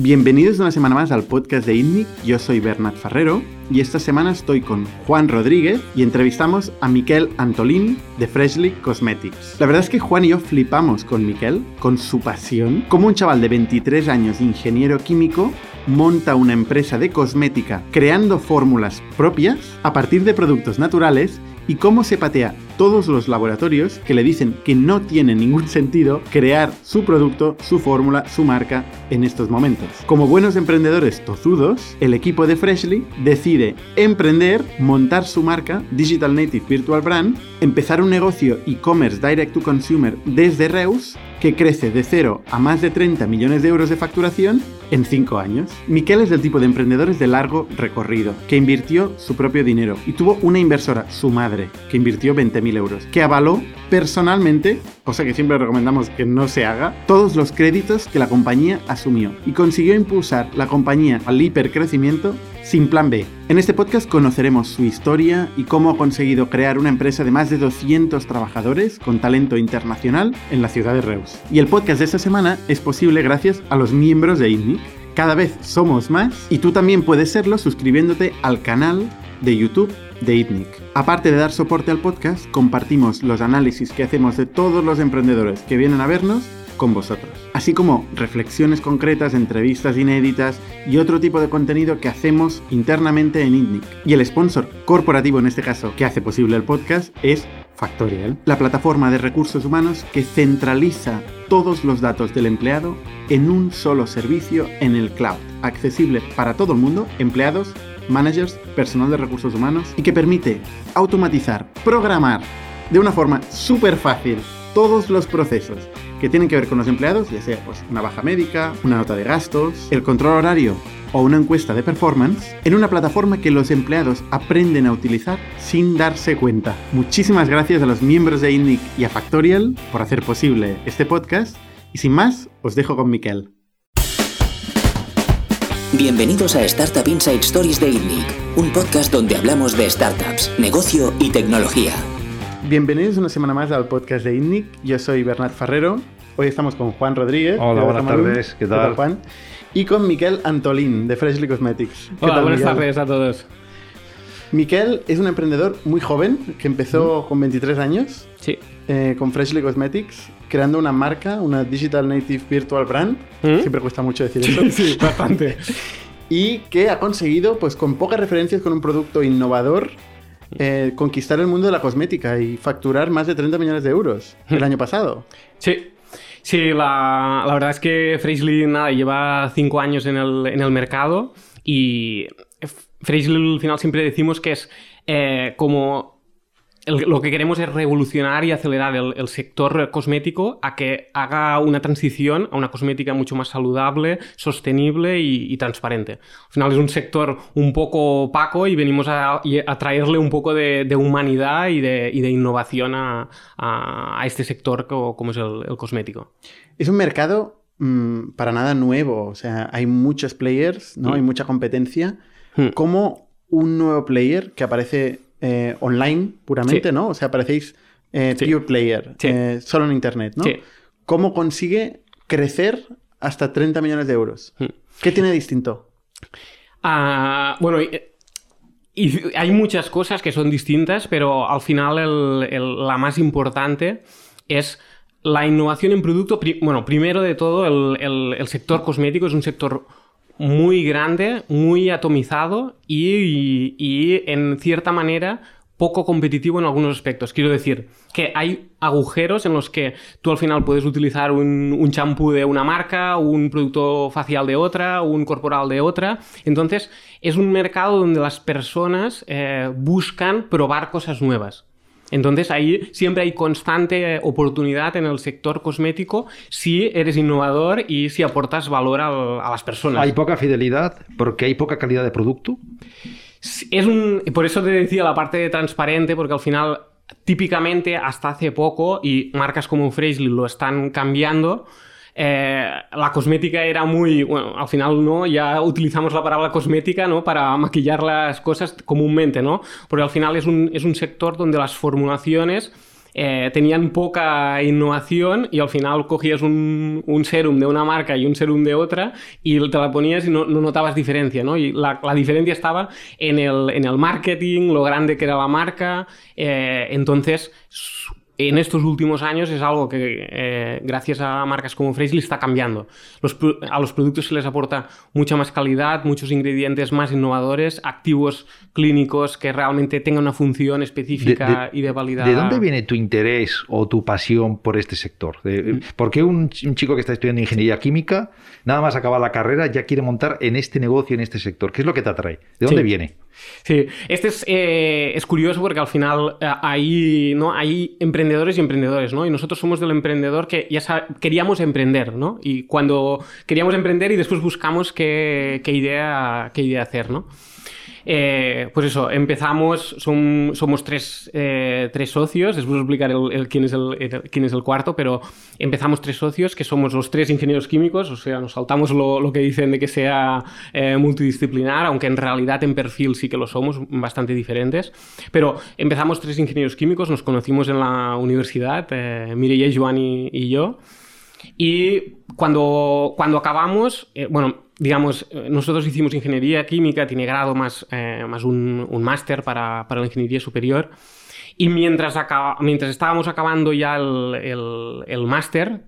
Bienvenidos una semana más al podcast de INNIC. Yo soy Bernat Ferrero y esta semana estoy con Juan Rodríguez y entrevistamos a Miquel Antolín de Freshly Cosmetics. La verdad es que Juan y yo flipamos con Miquel, con su pasión. Como un chaval de 23 años, ingeniero químico, monta una empresa de cosmética creando fórmulas propias a partir de productos naturales y cómo se patea todos los laboratorios que le dicen que no tiene ningún sentido crear su producto, su fórmula, su marca en estos momentos. Como buenos emprendedores tozudos, el equipo de Freshly decide emprender, montar su marca Digital Native Virtual Brand, empezar un negocio e-commerce direct to consumer desde Reus que crece de cero a más de 30 millones de euros de facturación en 5 años. Miquel es del tipo de emprendedores de largo recorrido, que invirtió su propio dinero y tuvo una inversora, su madre, que invirtió 20.000 euros, que avaló personalmente, cosa que siempre recomendamos que no se haga, todos los créditos que la compañía asumió y consiguió impulsar la compañía al hipercrecimiento sin plan B. En este podcast conoceremos su historia y cómo ha conseguido crear una empresa de más de 200 trabajadores con talento internacional en la ciudad de Reus. Y el podcast de esta semana es posible gracias a los miembros de INNIC. Cada vez somos más y tú también puedes serlo suscribiéndote al canal de YouTube de ITNIC. Aparte de dar soporte al podcast, compartimos los análisis que hacemos de todos los emprendedores que vienen a vernos con vosotros, así como reflexiones concretas, entrevistas inéditas y otro tipo de contenido que hacemos internamente en ITNIC. Y el sponsor corporativo en este caso que hace posible el podcast es Factorial, la plataforma de recursos humanos que centraliza todos los datos del empleado en un solo servicio en el cloud, accesible para todo el mundo, empleados, managers, personal de recursos humanos, y que permite automatizar, programar de una forma súper fácil todos los procesos que tienen que ver con los empleados, ya sea pues, una baja médica, una nota de gastos, el control horario o una encuesta de performance, en una plataforma que los empleados aprenden a utilizar sin darse cuenta. Muchísimas gracias a los miembros de INNIC y a Factorial por hacer posible este podcast. Y sin más, os dejo con Miquel. Bienvenidos a Startup Inside Stories de INNIC, un podcast donde hablamos de startups, negocio y tecnología. Bienvenidos una semana más al podcast de INNIC. Yo soy Bernat Ferrero. Hoy estamos con Juan Rodríguez. Hola, buenas tardes. ¿Qué tal? Juan? Y con Miquel Antolín, de Freshly Cosmetics. ¿Qué Hola, tal, buenas Miquel? tardes a todos. Miquel es un emprendedor muy joven que empezó con 23 años Sí. eh, con Freshly Cosmetics, creando una marca, una Digital Native Virtual Brand. ¿Mm? Siempre cuesta mucho decir eso. Sí, bastante. Y que ha conseguido, pues con pocas referencias, con un producto innovador, eh, conquistar el mundo de la cosmética y facturar más de 30 millones de euros el año pasado. Sí. Sí, la, la verdad es que Freshly nada, lleva cinco años en el, en el mercado y Freshly al final siempre decimos que es eh, como el- lo que queremos es revolucionar y acelerar el, el sector cosmético a que haga una transición a una cosmética mucho más saludable, sostenible y, y transparente. Al final es un sector un poco opaco y venimos a, a traerle un poco de, de humanidad y de, y de innovación a, a- a este sector co- como es el, el cosmético. Es un mercado mm, para nada nuevo, o sea, hay muchos players, ¿no? Mm. Hay mucha competencia. Hmm. Como un nuevo player que aparece eh, online puramente, Sí. ¿no? O sea, aparecéis eh, Sí. pure player, Sí. eh, solo en internet, ¿no? ¿Cómo consigue crecer hasta 30 millones de euros? Hmm. ¿Qué tiene distinto? Ah, bueno, y, y hay muchas cosas que son distintas, pero al final el- el- la más importante es la innovación en producto. Bueno, primero de todo, el, el- el sector cosmético es un sector muy grande, muy atomizado y, en cierta manera poco competitivo en algunos aspectos. Quiero decir que hay agujeros en los que tú al final puedes utilizar un un champú de una marca, un producto facial de otra, un corporal de otra. Entonces es un mercado donde las personas eh, buscan probar cosas nuevas. Entonces ahí siempre hay constante eh, oportunidad en el sector cosmético si eres innovador y si aportas valor al- a las personas. Hay poca fidelidad porque hay poca calidad de producto. Es un, por eso te decía la parte de transparente, porque al final, típicamente, hasta hace poco, y marcas como Freshly lo están cambiando, eh, la cosmética era muy. Bueno, al final no, ya utilizamos la palabra cosmética ¿no? para maquillar las cosas comúnmente, ¿no? Porque al final es un, es un sector donde las formulaciones eh, tenían poca innovación y al final cogías un, un, serum de una marca y un serum de otra y te la ponías y no, no notabas diferencia, ¿no? Y la, la, diferencia estaba en el, en el marketing, lo grande que era la marca, eh, entonces en estos últimos años es algo que, eh, gracias a marcas como Freshly, está cambiando. Los, a los productos se les aporta mucha más calidad, muchos ingredientes más innovadores, activos clínicos que realmente tengan una función específica de, de, y de validad. ¿De dónde viene tu interés o tu pasión por este sector? De, ¿Por qué un, un, chico que está estudiando ingeniería química, nada más acaba la carrera, ya quiere montar en este negocio, en este sector? ¿Qué es lo que te atrae? ¿De dónde sí. viene? Sí, este es, eh, es, curioso porque al final eh, hay, ¿no? hay emprendedores y emprendedores, ¿no? Y nosotros somos del emprendedor que ya queríamos emprender, ¿no? Y cuando queríamos emprender y después buscamos qué, qué idea, qué idea hacer, ¿no? Eh, pues eso, empezamos, son, somos tres, eh, tres, socios, después os explicaré el, el, quién, es el, quién es el cuarto, pero empezamos tres socios, que somos los tres ingenieros químicos, o sea, nos saltamos lo, lo que dicen de que sea eh, multidisciplinar, aunque en realidad en perfil sí que lo somos, bastante diferentes, pero empezamos tres ingenieros químicos, nos conocimos en la universidad, eh, Mireia, Joan y, y yo, y cuando, cuando acabamos, eh, bueno, digamos, nosotros hicimos ingeniería química, tiene grado más, eh, más un, máster para, para, la ingeniería superior. Y mientras, acaba, mientras estábamos acabando ya el, el, el máster,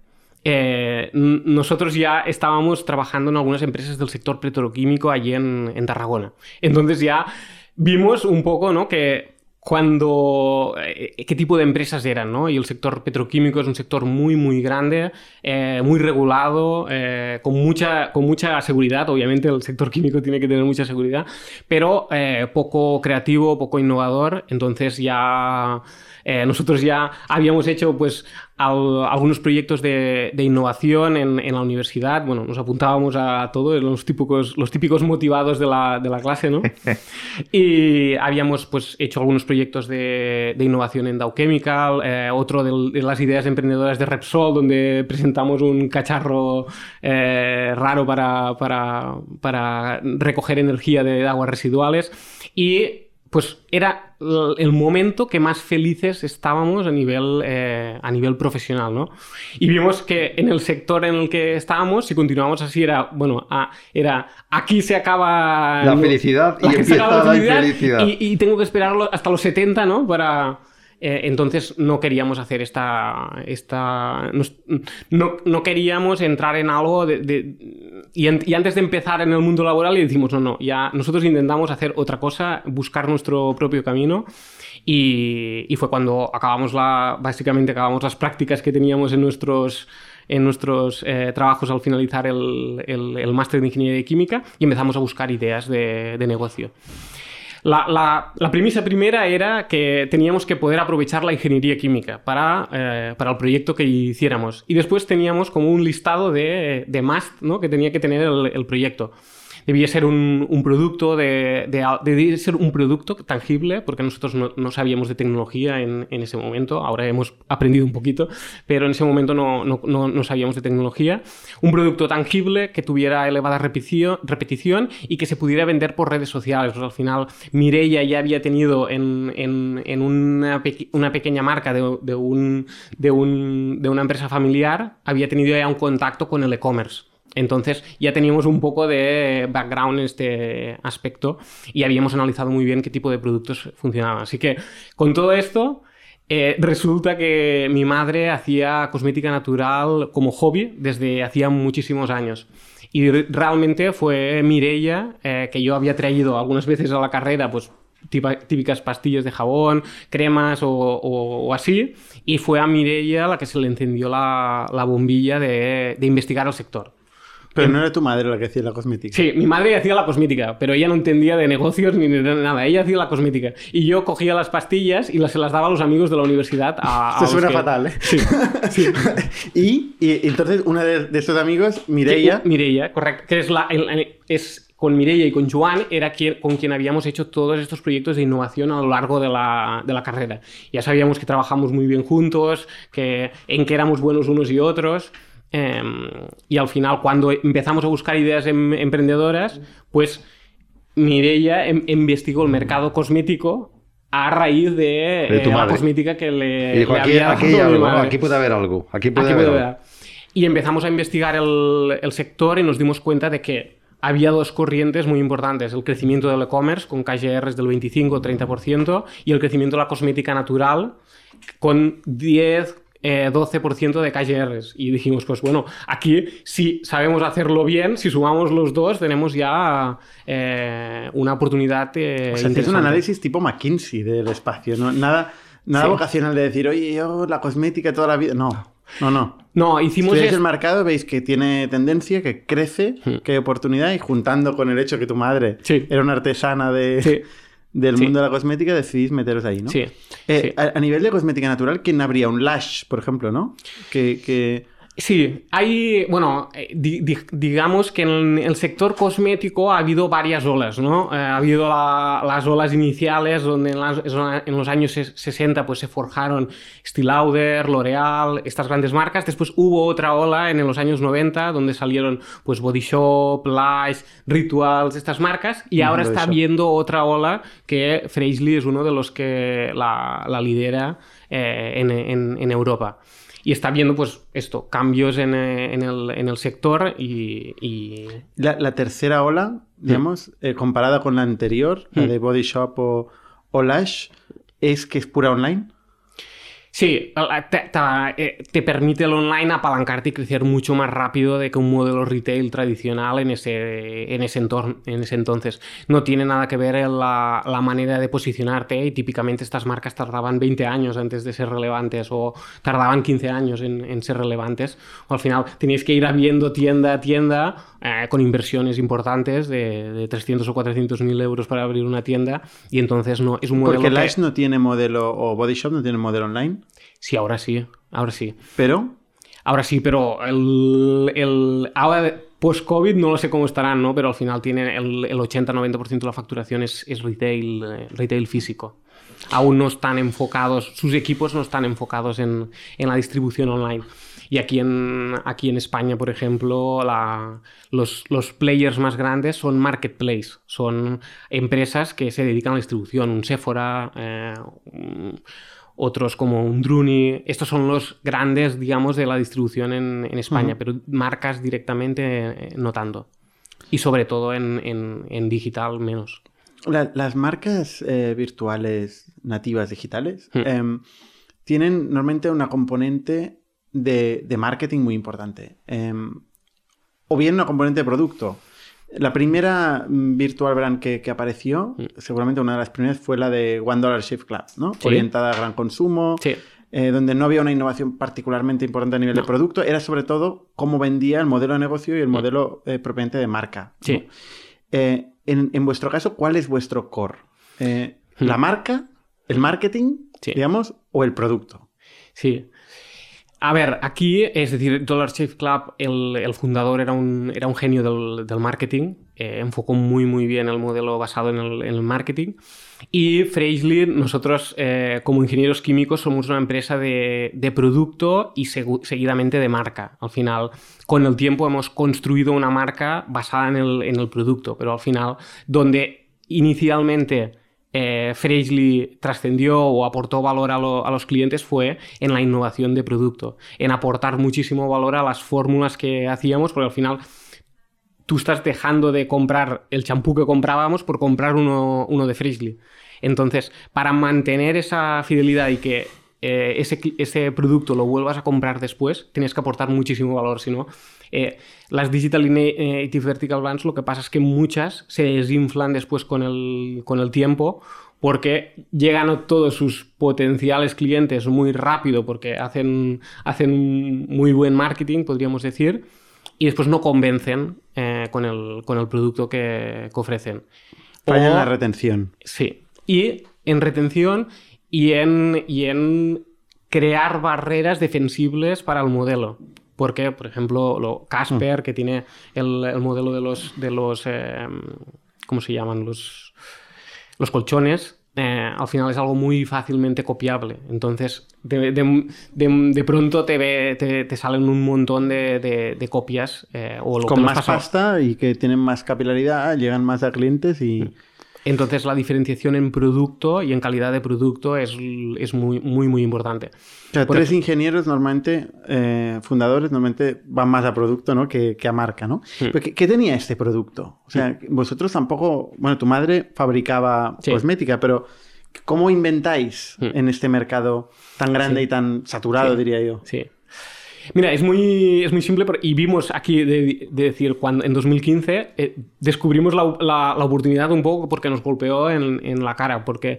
eh, nosotros ya estábamos trabajando en algunas empresas del sector petroquímico allí en, en Tarragona. Entonces ya vimos un poco ¿no? que cuando eh, qué tipo de empresas eran, ¿no? Y el sector petroquímico es un sector muy, muy grande, eh, muy regulado, eh, con, mucha, con mucha seguridad. Obviamente el sector químico tiene que tener mucha seguridad, pero poco creativo, poco innovador. Entonces ya nosotros ya habíamos hecho pues algunos proyectos de, de innovación en, en, la universidad. Bueno, nos apuntábamos a todo, los típicos, los típicos motivados de la, de la clase, ¿no? y habíamos pues hecho algunos proyectos de, de innovación en Dow Chemical, eh, otro de, las ideas emprendedoras de Repsol, donde presentamos un cacharro eh, raro para, para, para recoger energía de aguas residuales y pues era el momento que más felices estábamos a nivel, eh, a nivel profesional, ¿no? Y vimos que en el sector en el que estábamos, si continuamos así, era, bueno, a, era aquí se acaba... La felicidad y empieza la, la infelicidad. Y, y, tengo que esperarlo hasta los 70, ¿no? Para... Eh, entonces no queríamos hacer esta... esta no, no queríamos entrar en algo de... de y, en, y, antes de empezar en el mundo laboral y decimos, no, no, ya nosotros intentamos hacer otra cosa, buscar nuestro propio camino. Y, y, fue cuando acabamos la, básicamente acabamos las prácticas que teníamos en nuestros, en nuestros eh, trabajos al finalizar el, el, el máster de ingeniería química y empezamos a buscar ideas de, de negocio. La, la, premisa primera era que teníamos que poder aprovechar la ingeniería química para, eh, para el proyecto que hiciéramos. Y después teníamos como un listado de, de must ¿no? que tenía que tener el proyecto debía ser un, producto de, de, debía ser un producto tangible porque nosotros no, sabíamos de tecnología en, ese momento ahora hemos aprendido un poquito pero en ese momento no, no, no sabíamos de tecnología. Un producto tangible que tuviera elevada repetición, repetición y que se pudiera vender por redes sociales. Al final Mireia ya había tenido en, en, en una, una, pequeña marca de, de, un, de, un, de una empresa familiar había tenido ya un contacto con el e-commerce entonces ya teníamos un poco de background en este aspecto y habíamos analizado muy bien qué tipo de productos funcionaban. Así que con todo esto, eh, resulta que mi madre hacía cosmética natural como hobby desde hacía muchísimos años. Y realmente fue Mireia eh, que yo había traído algunas veces a la carrera, pues típicas pastillas de jabón, cremas o, así, y fue a Mireia la que se le encendió la, la bombilla de investigar el sector. Pero no era tu madre la que hacía la cosmética. Sí, mi madre hacía la cosmética, pero ella no entendía de negocios ni de nada. Ella hacía la cosmética. Y yo cogía las pastillas y las, se las daba a los amigos de la universidad. A, a suena que... fatal, ¿eh? Sí. sí. y, y, entonces, una de, de estos amigos, Mireia. Mireia, correcto. Que es la. El, es, con Mireia y con Joan era quien, con quien habíamos hecho todos estos proyectos de innovación a lo largo de la, de la carrera. Ya sabíamos que trabajamos muy bien juntos, que, en que éramos buenos unos y otros. Eh, y al final, cuando empezamos a buscar ideas em emprendedoras, pues Mireia em investigó el mercado cosmético a raíz de, De tu eh, la cosmética que le, Y dijo, le aquí, había aquí puede haber algo. Aquí puede Aquí haber puede algo. haber. Y empezamos a investigar el, el sector y nos dimos cuenta de que había dos corrientes muy importantes. El crecimiento del e-commerce con KGRs del 25-30% y el crecimiento de la cosmética natural con 10... eh, 12% de KGRs y dijimos pues bueno aquí si sabemos hacerlo bien si sumamos los dos tenemos ya eh, una oportunidad eh, O sea, hacéis un análisis tipo McKinsey del espacio, ¿no? Nada, nada Sí. vocacional de decir, oye, yo la cosmética toda la vida. No, no, no. no hicimos Estudiáis es- el mercado, veis que tiene tendencia, que crece, que hay oportunidad y juntando con el hecho que tu madre Sí. era una artesana de, Sí. Del Sí. mundo de la cosmética, decidís meteros ahí, ¿no? Sí, Eh, sí. A, a nivel de cosmética natural, ¿quién habría? Un Lash, por ejemplo, ¿no? Que, que- Sí, hay, bueno, eh, di- di- digamos que en el sector cosmético ha habido varias olas, ¿no? Eh, ha habido la- las olas iniciales donde en, las- en los años ses- 60 pues se forjaron Estée Lauder, L'Oreal, estas grandes marcas. Después hubo otra ola en los años 90 donde salieron pues Body Shop, Lush, Rituals, estas marcas. Y Mm, ahora está Shop. viendo otra ola que Freshly es uno de los que la, la lidera eh, en, en- en Europa. Y está viendo, pues, esto, cambios en, eh, en el, en el sector y... y- la, la tercera ola, digamos, eh, comparada con la anterior, la de Body Shop o, o Lash, es que es pura online. Sí, eh, te permite el online apalancarte y crecer mucho más rápido de que un modelo retail tradicional en ese, en ese, entorno, en ese entonces. No tiene nada que ver la, la manera de posicionarte y típicamente estas marcas tardaban 20 años antes de ser relevantes o tardaban 15 años en, en ser relevantes. O al final tenías que ir abriendo tienda a tienda eh, con inversiones importantes de, de 300 o 400 mil euros para abrir una tienda y entonces no es un modelo Porque que- Lash no tiene modelo, o Body Shop no tiene modelo online, Sí, ahora sí, ahora sí. pero Ahora sí, pero el, el ahora post-COVID no lo sé cómo estarán, ¿no? Pero al final tiene el, el 80-90% de la facturación es, es retail, eh, retail físico. Aún no están enfocados, sus equipos no están enfocados en, en la distribución online. Y aquí en, aquí en España, por ejemplo, la- los, los players más grandes son marketplace, son empresas que se dedican a la distribución, un Sephora, eh, un- otros como un Druni. Estos son los grandes, digamos, de la distribución en, en España, pero marcas directamente eh, no tanto. Y sobre todo en, en- en digital menos. la- las marcas eh, virtuales nativas digitales Hmm. em, tienen normalmente una componente de, de marketing muy importante. Em, o bien una componente de producto. La primera mm, virtual brand que, que apareció, seguramente una de las primeras, fue la de One Dollar Shift Club, ¿no? Sí. Orientada a gran consumo, Sí. eh, donde no había una innovación particularmente importante a nivel de producto, era sobre todo cómo vendía el modelo de negocio y el modelo eh, propiamente de marca. ¿no? Sí. Eh, en, en vuestro caso, ¿cuál es vuestro core? ¿La marca, el marketing, digamos, o el producto? Sí. A ver, aquí, es decir, Dollar Shave Club, el, el fundador era un, era un genio del, del marketing, eh, enfocó muy muy bien el modelo basado en el, marketing. Y Freshly, nosotros eh, como ingenieros químicos somos una empresa de, de producto y segu- seguidamente de marca. Al final, con el tiempo hemos construido una marca basada en el, en el producto, pero al final, donde inicialmente eh, trascendió o aportó valor a, lo- a los clientes fue en la innovación de producto, en aportar muchísimo valor a las fórmulas que hacíamos, porque al final tú estás dejando de comprar el champú que comprábamos por comprar uno, uno de Freshly. Entonces, para mantener esa fidelidad y que eh, ese, ese producto lo vuelvas a comprar después, tienes que aportar muchísimo valor. Si no, eh, las Digital Native Vertical Brands lo que pasa es que muchas se desinflan después con el, con el tiempo porque llegan a todos sus potenciales clientes muy rápido porque hacen, hacen muy buen marketing, podríamos decir, y después no convencen eh, con, el, con el producto que, que ofrecen. Falla en la retención. Sí. Y en retención y en, y en crear barreras defensibles para el modelo. Porque, por ejemplo, lo Casper, que tiene el, el modelo de los, de los eh, ¿cómo se llaman? Los, los colchones, eh, al final es algo muy fácilmente copiable. Entonces, de, de- de- de pronto te, ve- te, te salen un montón de, copias. eh, o lo Con más pasta y que tienen más capilaridad, llegan más a clientes y... Entonces la diferenciación en producto y en calidad de producto es, es muy, muy, muy importante. O sea, tres ingenieros normalmente, eh, fundadores, normalmente van más a producto ¿no? que, a marca, ¿no? ¿qué, tenía este producto? O sea, vosotros tampoco, bueno, tu madre fabricaba cosmética, pero ¿cómo inventáis en este mercado tan grande y tan saturado, diría yo? Sí. Mira, es muy, es muy simple y vimos aquí de, decir, cuando en 2015 eh, descubrimos la, la, oportunidad un poco porque nos golpeó en, en la cara, porque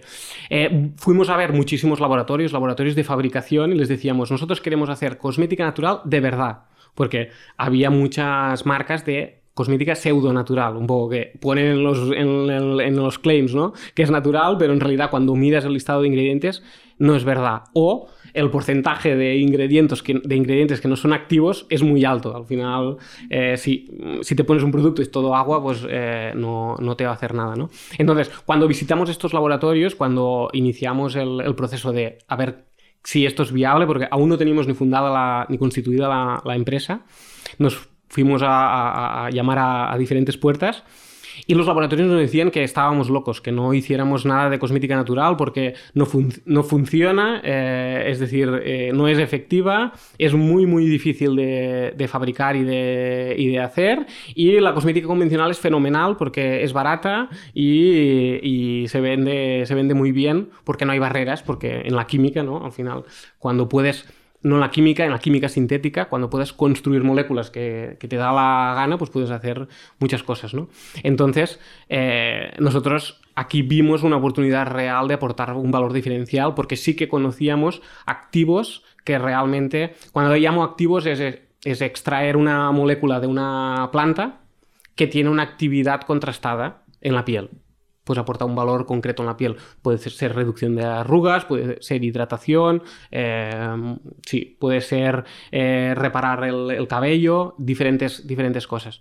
eh, fuimos a ver muchísimos laboratorios, laboratorios de fabricación y les decíamos, nosotros queremos hacer cosmética natural de verdad, porque había muchas marcas de cosmética pseudo natural, un poco que ponen en los, en, en, los claims, ¿no? Que es natural, pero en realidad cuando miras el listado de ingredientes no es verdad. O el porcentaje de ingredientes que, no son activos es muy alto. Al final, eh, si, te pones un producto y es todo agua, pues eh, no, no, te va a hacer nada. ¿no? Entonces, cuando visitamos estos laboratorios, cuando iniciamos el, proceso de a ver si esto es viable, porque aún no teníamos ni fundada ni constituida la, empresa, nos fuimos a, llamar a diferentes puertas y los laboratorios nos decían que estábamos locos, que no hiciéramos nada de cosmética natural porque no, no funciona, eh, es decir, eh, no es efectiva, es muy, muy difícil de, de fabricar y de, y de, hacer. Y la cosmética convencional es fenomenal porque es barata y, y, se, vende, se vende muy bien porque no hay barreras, porque en la química, ¿no? Al final, cuando puedes no en la química, en la química sintética, cuando puedes construir moléculas que, te da la gana, pues puedes hacer muchas cosas, ¿no? Entonces, eh, nosotros aquí vimos una oportunidad real de aportar un valor diferencial porque sí que conocíamos activos que realmente, cuando llamo activos es, es extraer una molécula de una planta que tiene una actividad contrastada en la piel pues aporta un valor concreto en la piel. Puede ser reducción de arrugas, puede ser hidratación, eh, sí, puede ser eh, reparar el, cabello, diferentes, diferentes cosas.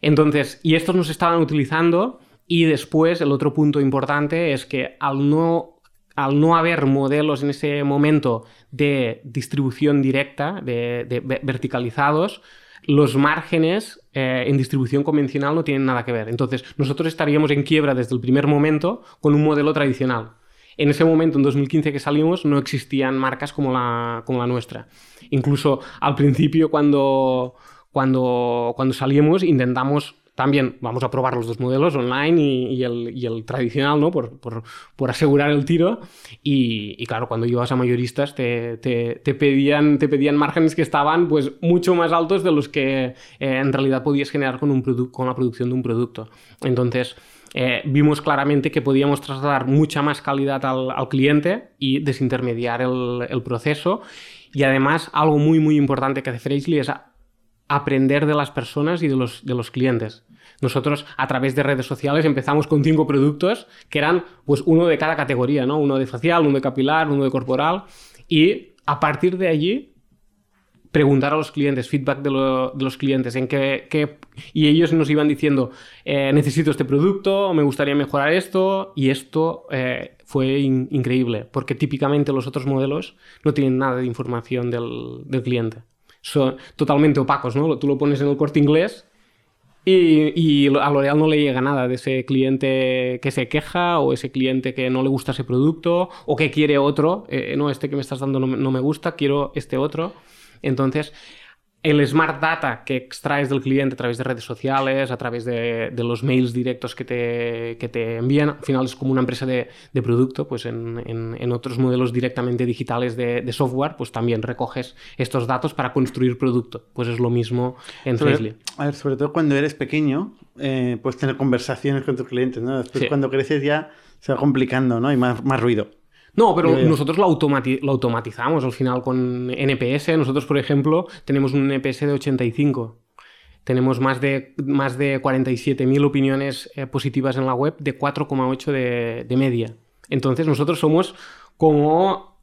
Entonces, y estos nos estaban utilizando y después el otro punto importante es que al no, al no haber modelos en ese momento de distribución directa, de verticalizados, los márgenes eh, en distribución convencional no tienen nada que ver. Entonces, nosotros estaríamos en quiebra desde el primer momento con un modelo tradicional. En ese momento, en 2015 que salimos, no existían marcas como la, como la nuestra. Incluso al principio, cuando, cuando, cuando salimos, intentamos también vamos a probar los dos modelos online y, el, tradicional, ¿no? Por, asegurar el tiro. Y, claro, cuando ibas a mayoristas te, pedían, te pedían márgenes que estaban pues, mucho más altos de los que eh, en realidad podías generar con, un con la producción de un producto. Entonces, eh, vimos claramente que podíamos trasladar mucha más calidad al, cliente y desintermediar el, el, proceso. Y además, algo muy, muy importante que hace Freshly es aprender de las personas y de los, de los clientes. Nosotros a través de redes sociales empezamos con cinco productos que eran pues uno de cada categoría, ¿no? Uno de facial, uno de capilar, uno de corporal y a partir de allí preguntar a los clientes, feedback de, los clientes, en qué, y ellos nos iban diciendo, eh, necesito este producto, me gustaría mejorar esto, y esto eh, fue increíble, porque típicamente los otros modelos no tienen nada de información del, del cliente son totalmente opacos, ¿no? Tú lo pones en el corte inglés y, a L'Oreal no le llega nada de ese cliente que se queja o ese cliente que no le gusta ese producto o que quiere otro. Eh, no, este que me estás dando no me gusta, quiero este otro. Entonces, el smart data que extraes del cliente a través de redes sociales, a través de, los mails directos que te, que te, envían, al final es como una empresa de, producto, pues en, otros modelos directamente digitales de, software, pues también recoges estos datos para construir producto. Pues es lo mismo en sobre, A ver, sobre todo cuando eres pequeño, eh, puedes tener conversaciones con tus clientes, ¿no? Después cuando creces ya se va complicando, ¿no? Hay más, más ruido. No, pero nosotros lo, automatizamos al final con NPS. Nosotros, por ejemplo, tenemos un NPS de 85. Tenemos más de, más de 47.000 opiniones eh, positivas en la web de 4,8 de, media. Entonces nosotros somos como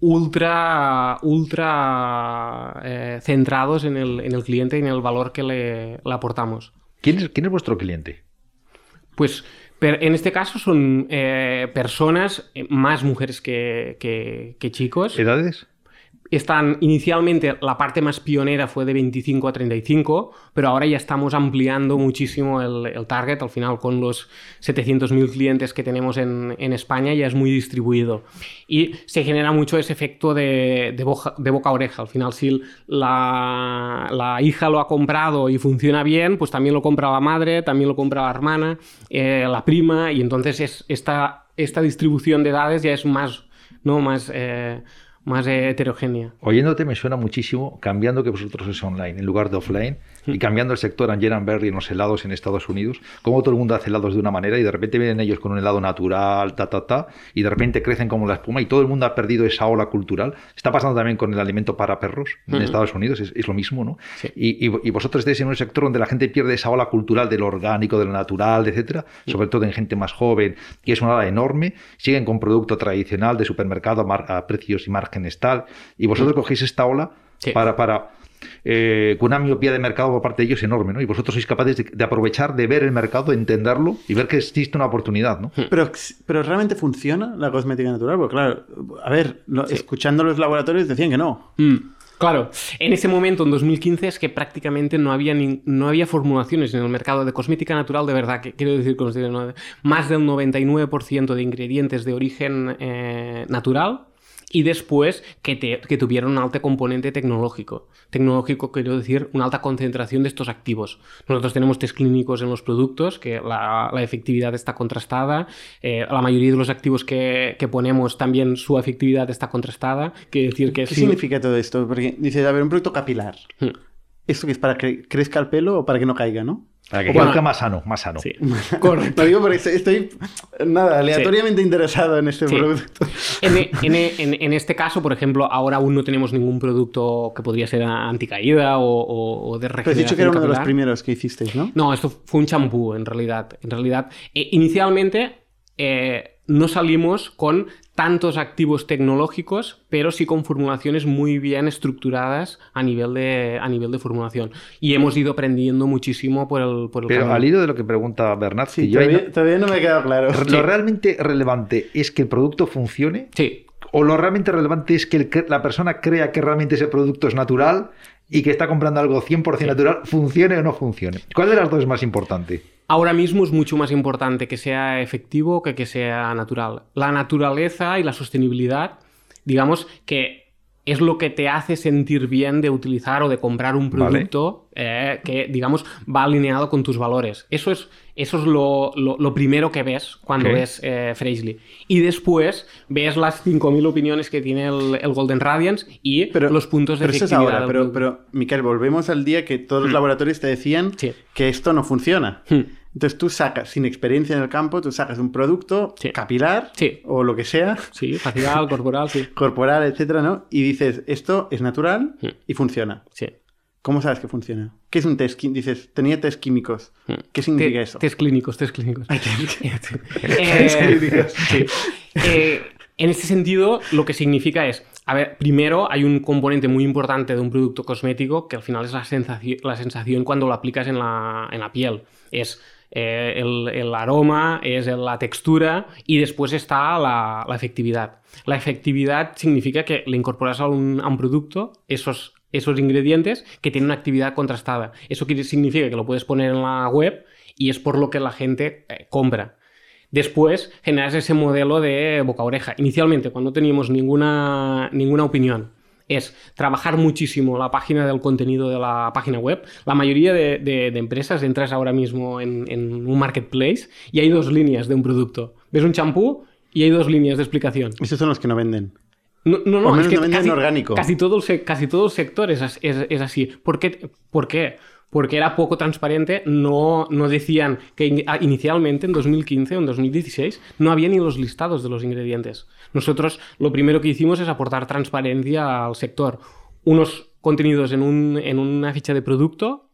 ultra, ultra eh, centrados en el, cliente y en el valor que le, aportamos. ¿Quién es, ¿Quién es vuestro cliente? Pues en este caso son eh, personas, eh, más mujeres que, chicos. ¿Edades? Están inicialmente la parte más pionera fue de 25 a 35, pero ahora ya estamos ampliando muchísimo el, el target. Al final, con los 700.000 clientes que tenemos en, en, España, ya es muy distribuido. Y se genera mucho ese efecto de, de, boca, de boca, a oreja. Al final, si la, la, hija lo ha comprado y funciona bien, pues también lo compra la madre, también lo compra la hermana, eh, la prima, y entonces es, esta, esta distribución de edades ya es más, ¿no? más eh, más heterogénea. Oyéndote me suena muchísimo cambiando que vosotros es online en lugar de offline y cambiando el sector Angela Berry en los helados en Estados Unidos, como todo el mundo hace helados de una manera y de repente vienen ellos con un helado natural, ta, ta, ta, y de repente crecen como la espuma y todo el mundo ha perdido esa ola cultural. Está pasando también con el alimento para perros en Estados Unidos, es, es, lo mismo, ¿no? Sí. Y, y, y, vosotros estáis en un sector donde la gente pierde esa ola cultural de lo orgánico, de lo natural, etcétera, sobre todo en gente más joven, y es una ola enorme, siguen con producto tradicional de supermercado a, a precios y márgenes tal, y vosotros cogéis esta ola Sí. para, para eh, con una miopía de mercado por parte de ellos enorme, ¿no? Y vosotros sois capaces de, de, aprovechar, de ver el mercado, de entenderlo y ver que existe una oportunidad, ¿no? Pero, pero ¿realmente funciona la cosmética natural? Porque claro, a ver, sí. escuchando los laboratorios decían que no. Mm. Claro, en ese momento, en 2015, es que prácticamente no había, ni, no había formulaciones en el mercado de cosmética natural de verdad, que quiero decir con más del 99% de ingredientes de origen eh, natural y después que, te, que tuviera un alto componente tecnológico. Tecnológico quiero decir una alta concentración de estos activos. Nosotros tenemos test clínicos en los productos, que la, la efectividad está contrastada. Eh, la mayoría de los activos que, que, ponemos también su efectividad está contrastada. Quiere decir que ¿Qué sí, significa todo esto? Porque dices, a ver, un producto capilar. Hmm. ¿Esto que es para que crezca el pelo o para que no caiga, no? Para que Bueno, crezca más sano, más sano. Sí. Correcto. Lo digo porque estoy, estoy, nada, aleatoriamente interesado en este Sí. producto. En, en- en- en este caso, por ejemplo, ahora aún no tenemos ningún producto que podría ser anticaída o, o- o de Pero has regeneración dicho que era uno de los primeros que hicisteis, ¿no? No, esto fue un champú, en realidad. En realidad, eh, inicialmente eh, no salimos con tantos activos tecnológicos, pero sí con formulaciones muy bien estructuradas a nivel de, a nivel de formulación. Y hemos ido aprendiendo muchísimo por el, por el Pero camino. al hilo de lo que pregunta Bernat, Sí, yo todavía, todavía no me ha quedado claro. no- lo realmente relevante es que el producto funcione Sí, o lo realmente relevante es que el la persona crea que realmente ese producto es natural y que está comprando algo 100% natural, funcione o no funcione. ¿Cuál de las dos es más importante? Ahora mismo es mucho más importante que sea efectivo que que sea natural. La naturaleza y la sostenibilidad, digamos que es lo que te hace sentir bien de utilizar o de comprar un Vale. producto eh, que, digamos, va alineado con tus valores. Eso es, eso es lo, lo- lo primero que ves cuando ves eh, Freshly. Y después ves las 5.000 opiniones que tiene el, el Golden Radiance y Pero, los puntos de pero eso es efectividad. ahora. Pero, pero, Miquel, volvemos al día que todos los laboratorios te decían Sí. que esto no funciona. Hmm. Entonces tú sacas, sin experiencia en el campo, tú sacas un producto Sí. capilar Sí. o lo que sea, Sí, facial, corporal, sí. corporal, etcétera, ¿no? Y dices, esto es natural Hmm. y funciona. sí. ¿Cómo sabes que funciona? ¿Qué es un test? Dices, tenía test químicos. Hmm. ¿Qué significa eso? Test clínicos, test clínicos. Test Eh, clínicos. sí. Eh, en este sentido, lo que significa es, a ver, primero hay un componente muy importante de un producto cosmético que al final es la sensación, la sensación cuando lo aplicas en la, en la piel. Es eh, el, aroma, es la textura y después está la, efectividad. La efectividad significa que le incorporas a un, producto esos, esos ingredientes que tienen una actividad contrastada. Eso significa que lo puedes poner en la web y es por lo que la gente eh, compra. Después generas ese modelo de boca a oreja. Inicialmente, cuando no teníamos ninguna, ninguna opinión, es trabajar muchísimo la página del contenido de la página web. La mayoría de, de- de empresas entras ahora mismo en, en un marketplace y hay dos líneas de un producto. Ves un champú y hay dos líneas de explicación. Esos son los que no venden. No, no, no, es que no venden casi, orgánico. Casi todo, el casi todo el sector es, es- es así. ¿Por qué? ¿Por qué? Porque era poco transparente, no, no decían que in- ah, inicialmente en 2015 o en 2016 no había ni los listados de los ingredientes. Nosotros lo primero que hicimos es aportar transparencia al sector. Unos contenidos en, un- en una ficha de producto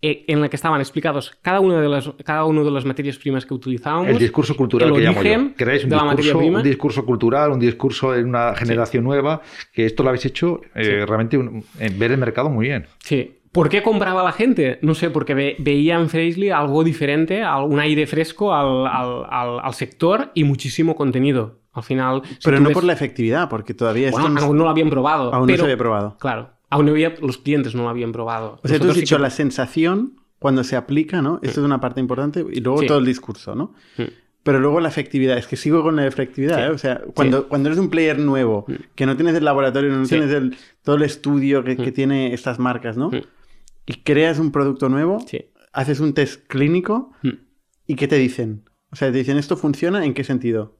eh, en la que estaban explicados cada una de las, cada una de las materias primas que utilizábamos. El discurso cultural el que llamo yo. Creáis un discurso, un discurso cultural, un discurso en una generación nueva, que esto lo habéis hecho eh, realmente un- en ver el mercado muy bien. Sí, ¿Por qué compraba la gente? No sé, porque ve- veía en Freshly algo diferente, un aire fresco al, al- al- al sector y muchísimo contenido. Al final. si Pero no ves- por la efectividad, porque todavía Bueno, no, aún no lo habían probado. aún no se había probado. Claro, aún no había, los clientes no lo habían probado. O sea, tú has sí dicho que- la sensación cuando se aplica, ¿no? Esto es una parte importante y luego Sí. todo el discurso, ¿no? Mm. Pero luego la efectividad, es que sigo con la efectividad, Sí. ¿eh? O sea, cuando, cuando eres un player nuevo, que no tienes el laboratorio, no tienes el- todo el estudio que, que tiene estas marcas, ¿no? Y creas un producto nuevo, Sí. haces un test clínico Mm. y ¿qué te dicen? O sea, te dicen, ¿esto funciona? ¿En qué sentido?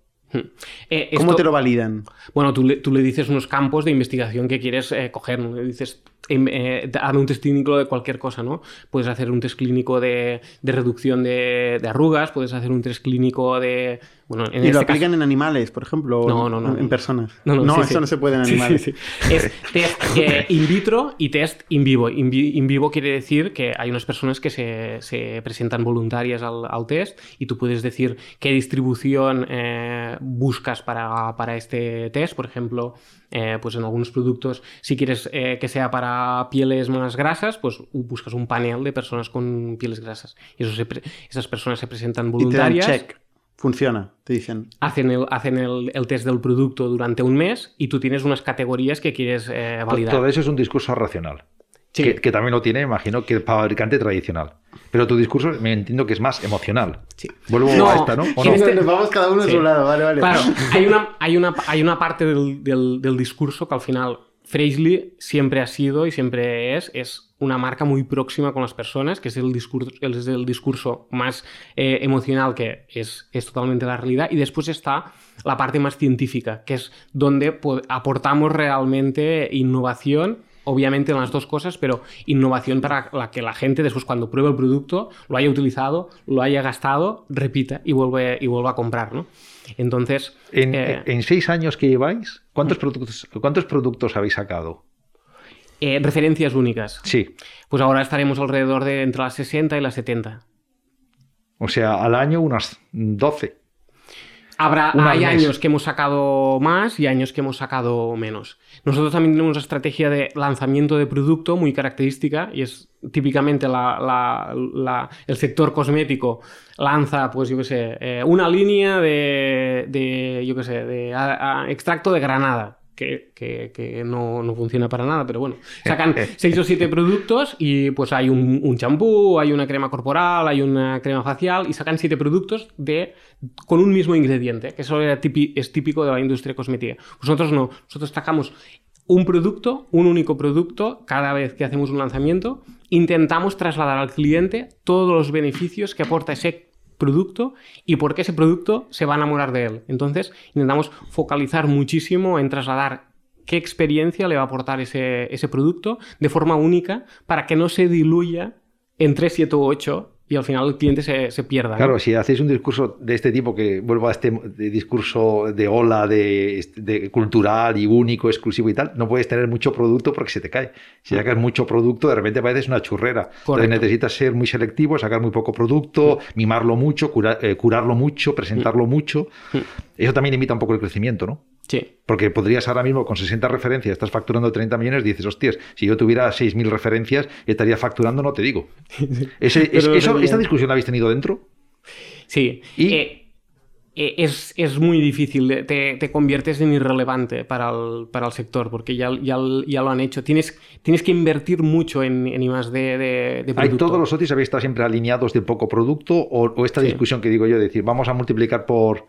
Eh, ¿Cómo esto- te lo validan? Bueno, tú le, tú le dices unos campos de investigación que quieres eh, coger, ¿no? Le dices, em, eh, hazme un test clínico de cualquier cosa, ¿no? Puedes hacer un test clínico de, de reducción de, de arrugas, puedes hacer un test clínico de... Bueno, en ¿Y lo este aplican caso- en animales, por ejemplo? No, no, no. En personas. No, no, sí, eso sí. no se puede en animales. sí. Es test eh, in vitro y test in vivo. In, vi- in vivo quiere decir que hay unas personas que se, se presentan voluntarias al, al test y tú puedes decir qué distribución eh, buscas para, para este test. Por ejemplo, eh, pues en algunos productos, si quieres eh, que sea para pieles más grasas, pues buscas un panel de personas con pieles grasas. Y eso se esas personas se presentan Y te dan voluntarias check. Funciona, te dicen. hacen, el, hacen el, el test del producto durante un mes y tú tienes unas categorías que quieres eh, validar. Todo eso es un discurso racional. Sí. Que, que también lo tiene, imagino, que el fabricante tradicional. Pero tu discurso me entiendo que es más emocional. Sí. Vuelvo No, a esta, ¿no? ¿O no? este- Nos vamos cada uno a Sí. su lado, vale, vale. Claro, hay una, hay una, hay una parte del, del- del discurso que al final Freshly siempre ha sido y siempre es, es una marca muy próxima con las personas, que es el discurso, es el discurso más eh, emocional, que es, es totalmente la realidad. Y después está la parte más científica, que es donde po- aportamos realmente innovación. Obviamente en las dos cosas, pero innovación para la que la gente después cuando pruebe el producto lo haya utilizado, lo haya gastado, repita y vuelve, y vuelva a comprar, ¿no? Entonces, En, eh, en seis años que lleváis, ¿cuántos productos, ¿cuántos productos habéis sacado? Eh, referencias únicas. Sí. Pues ahora estaremos alrededor de entre las 60 y las 70. O sea, al año unas 12. Habrá, Una hay años que hemos sacado más y años que hemos sacado menos. Nosotros también tenemos una estrategia de lanzamiento de producto muy característica y es típicamente la- la- la- el sector cosmético lanza, pues yo qué sé, eh, una línea de, de, yo qué sé, de a- a- extracto de granada. Que, que- que no, no funciona para nada, pero bueno. Sacan seis o siete productos y pues hay un un champú, hay una crema corporal, hay una crema facial y sacan siete productos de, con un mismo ingrediente, que eso era típi- es típico de la industria cosmética. Nosotros no, nosotros sacamos un producto, un único producto, cada vez que hacemos un lanzamiento, intentamos trasladar al cliente todos los beneficios que aporta ese producto y por qué ese producto se va a enamorar de él. Entonces, intentamos focalizar muchísimo en trasladar qué experiencia le va a aportar ese, ese producto de forma única para que no se diluya en 3, 7 u 8 y al final el cliente se, se pierda. ¿no? Claro, si hacéis un discurso de este tipo, que vuelvo a este de discurso de ola, de, de cultural y único, exclusivo y tal, no puedes tener mucho producto porque se te cae. Si sacas mucho producto, de repente pareces una churrera. Entonces necesitas ser muy selectivo, sacar muy poco producto, mimarlo mucho, cura- eh, curarlo mucho, presentarlo mucho. Eso también limita un poco el crecimiento, ¿no? Sí. Porque podrías ahora mismo con 60 referencias, estás facturando 30 millones, dices, hostias, si yo tuviera 6.000 referencias, estaría facturando, no te digo. Ese- es- Pero eso- sería- ¿Esta discusión la habéis tenido dentro? Sí. Y- Eh, eh, es, es muy difícil, de- te, te conviertes en irrelevante para el, para el sector porque ya, ya, ya lo han hecho. Tienes, tienes que invertir mucho en, en I más D de, de ¿Hay todos los socios habéis estado siempre alineados de poco producto o, o esta Sí. discusión que digo yo de decir vamos a multiplicar por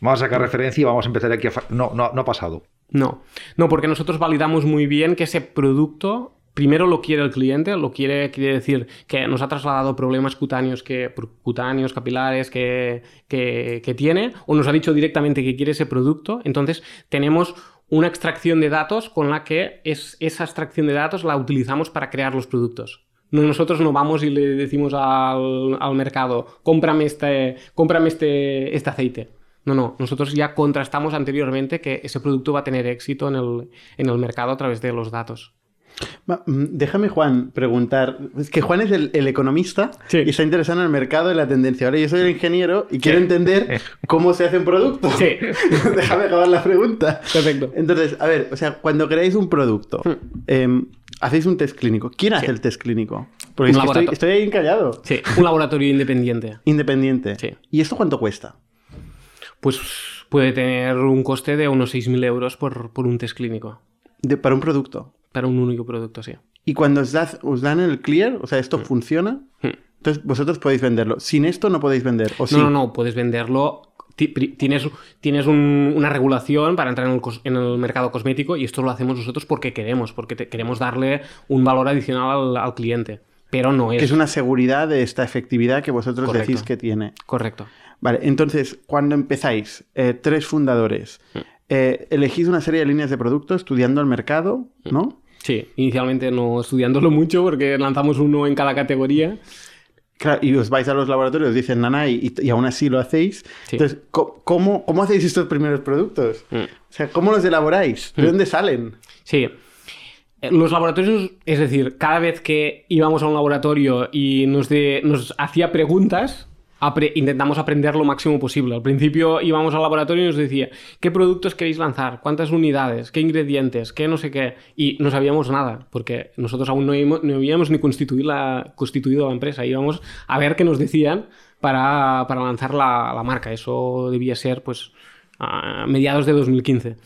vamos a sacar referencia y vamos a empezar aquí a no no no ha pasado No, no, porque nosotros validamos muy bien que ese producto primero lo quiere el cliente, lo quiere, quiere decir que nos ha trasladado problemas cutáneos, que, cutáneos, capilares que, que, que tiene, o nos ha dicho directamente que quiere ese producto. Entonces tenemos una extracción de datos con la que es, esa extracción de datos la utilizamos para crear los productos. No, nosotros no vamos y le decimos al, al mercado, cómprame este, cómprame este, este aceite. No, no, nosotros ya contrastamos anteriormente que ese producto va a tener éxito en el, en el mercado a través de los datos. Mm, Déjame, Juan, preguntar. Es que Juan es el, el economista Sí. y está interesado en el mercado y la tendencia. Ahora yo soy el ingeniero y quiero entender cómo se hace un producto. Sí. Déjame acabar la pregunta. Perfecto. Entonces, a ver, o sea, cuando creáis un producto, Hmm. em, hacéis un test clínico. ¿Quién hace el test clínico? Porque Un es que estoy, estoy ahí encallado. Sí, un laboratorio independiente. Independiente. ¿Y esto cuánto cuesta? Pues puede tener un coste de unos 6.000 euros por, por un test clínico. De- para un producto. Para un único producto, sí. Y cuando os, da- os dan el clear, o sea, esto funciona, Hmm. entonces vosotros podéis venderlo. Sin esto no podéis vender. ¿O sí? No, no, no, puedes venderlo. Tienes, tienes un- una regulación para entrar en el, cos- en el mercado cosmético y esto lo hacemos nosotros porque queremos, porque te- queremos darle un valor adicional al, al cliente. Pero no es, Que es una seguridad de esta efectividad que vosotros Correcto. decís que tiene. correcto. Vale, entonces, cuando empezáis, eh, tres fundadores, Hmm. eh, elegís una serie de líneas de producto estudiando el mercado, Hmm. ¿no? Sí, inicialmente no estudiándolo mucho porque lanzamos uno en cada categoría. Claro, y os vais a los laboratorios, os dicen nana, y, y aún así lo hacéis. Sí. Entonces, ¿cómo, ¿cómo hacéis estos primeros productos? Mm. O sea, ¿cómo los elaboráis? ¿De Mm. dónde salen? Sí. Eh, Los laboratorios, es decir, cada vez que íbamos a un laboratorio y nos, de- nos hacía preguntas, intentamos aprender lo máximo posible. Al principio íbamos al laboratorio y nos decía, ¿qué productos queréis lanzar? ¿Cuántas unidades? ¿Qué ingredientes? ¿Qué no sé qué? Y no sabíamos nada, porque nosotros aún no, no habíamos ni constituido la, constituido la empresa. Íbamos a ver qué nos decían para, para lanzar la, la marca. Eso debía ser, pues, a mediados de 2015.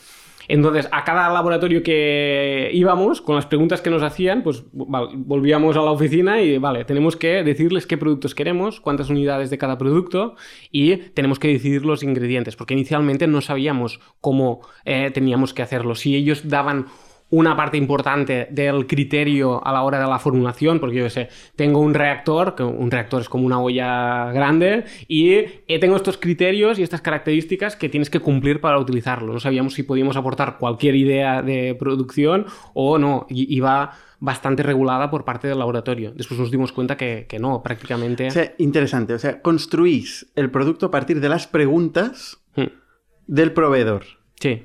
Entonces, a cada laboratorio que íbamos, con las preguntas que nos hacían, pues volvíamos a la oficina y, vale, tenemos que decirles qué productos queremos, cuántas unidades de cada producto y tenemos que decidir los ingredientes, porque inicialmente no sabíamos cómo eh, teníamos que hacerlo. Si ellos daban una parte importante del criterio a la hora de la formulación, porque yo sé, tengo un reactor, que un reactor es como una olla grande, y eh, tengo estos criterios y estas características que tienes que cumplir para utilizarlo. No sabíamos si podíamos aportar cualquier idea de producción o no, y iba bastante regulada por parte del laboratorio. Después nos dimos cuenta que, que no, prácticamente... O sea, interesante. O sea, construís el producto a partir de las preguntas Hmm. del proveedor. Sí.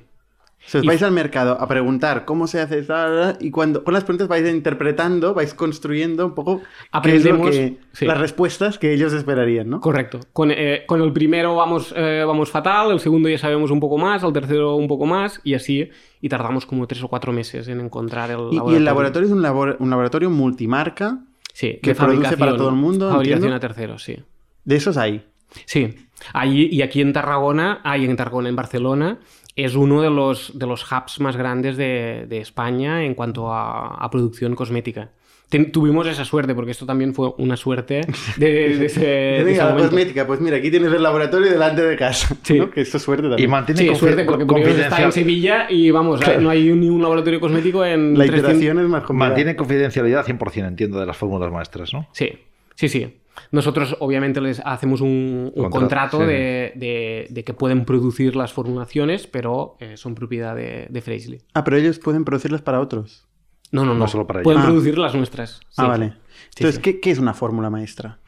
O sea, os Y- vais al mercado a preguntar cómo se hace tal, y cuando con las preguntas vais interpretando, vais construyendo un poco qué es lo Aprendemos- que, sí. las respuestas que ellos esperarían, ¿no? Correcto. Con, eh, con el primero vamos, eh, vamos fatal, el segundo ya sabemos un poco más, el tercero un poco más, y así, y tardamos como tres o cuatro meses en encontrar el Y, laboratorio. y el laboratorio es un, labor- un laboratorio multimarca. sí, que produce para todo el mundo, Fabricación entiendo. a terceros, sí. De esos hay. Sí. Allí, y aquí en Tarragona, hay en Tarragona, en Barcelona, es uno de los, de los hubs más grandes de, de España en cuanto a, a producción cosmética. Ten- tuvimos esa suerte, porque esto también fue una suerte de, de ese, de ese Venga, la momento. cosmética, pues mira, aquí tienes el laboratorio delante de casa. Sí. ¿no? Que esto es suerte Y también. mantiene Sí, confi- suerte, porque Briones está en confidencial- Sevilla y vamos, Claro. no hay ni un laboratorio cosmético en La 300 iteración es más complicada. Mantiene confidencialidad 100%, entiendo, de las fórmulas maestras, ¿no? Sí, sí, sí. Nosotros obviamente les hacemos un, un Contrato, contrato sí. de, de- de que pueden producir las formulaciones, pero eh, son propiedad de, de Fraisley. Ah, pero ellos pueden producirlas para otros. No, no, no. No solo para ellos. Pueden Ah. producir las nuestras. Ah, vale. Entonces, sí. ¿qué, qué es una fórmula maestra?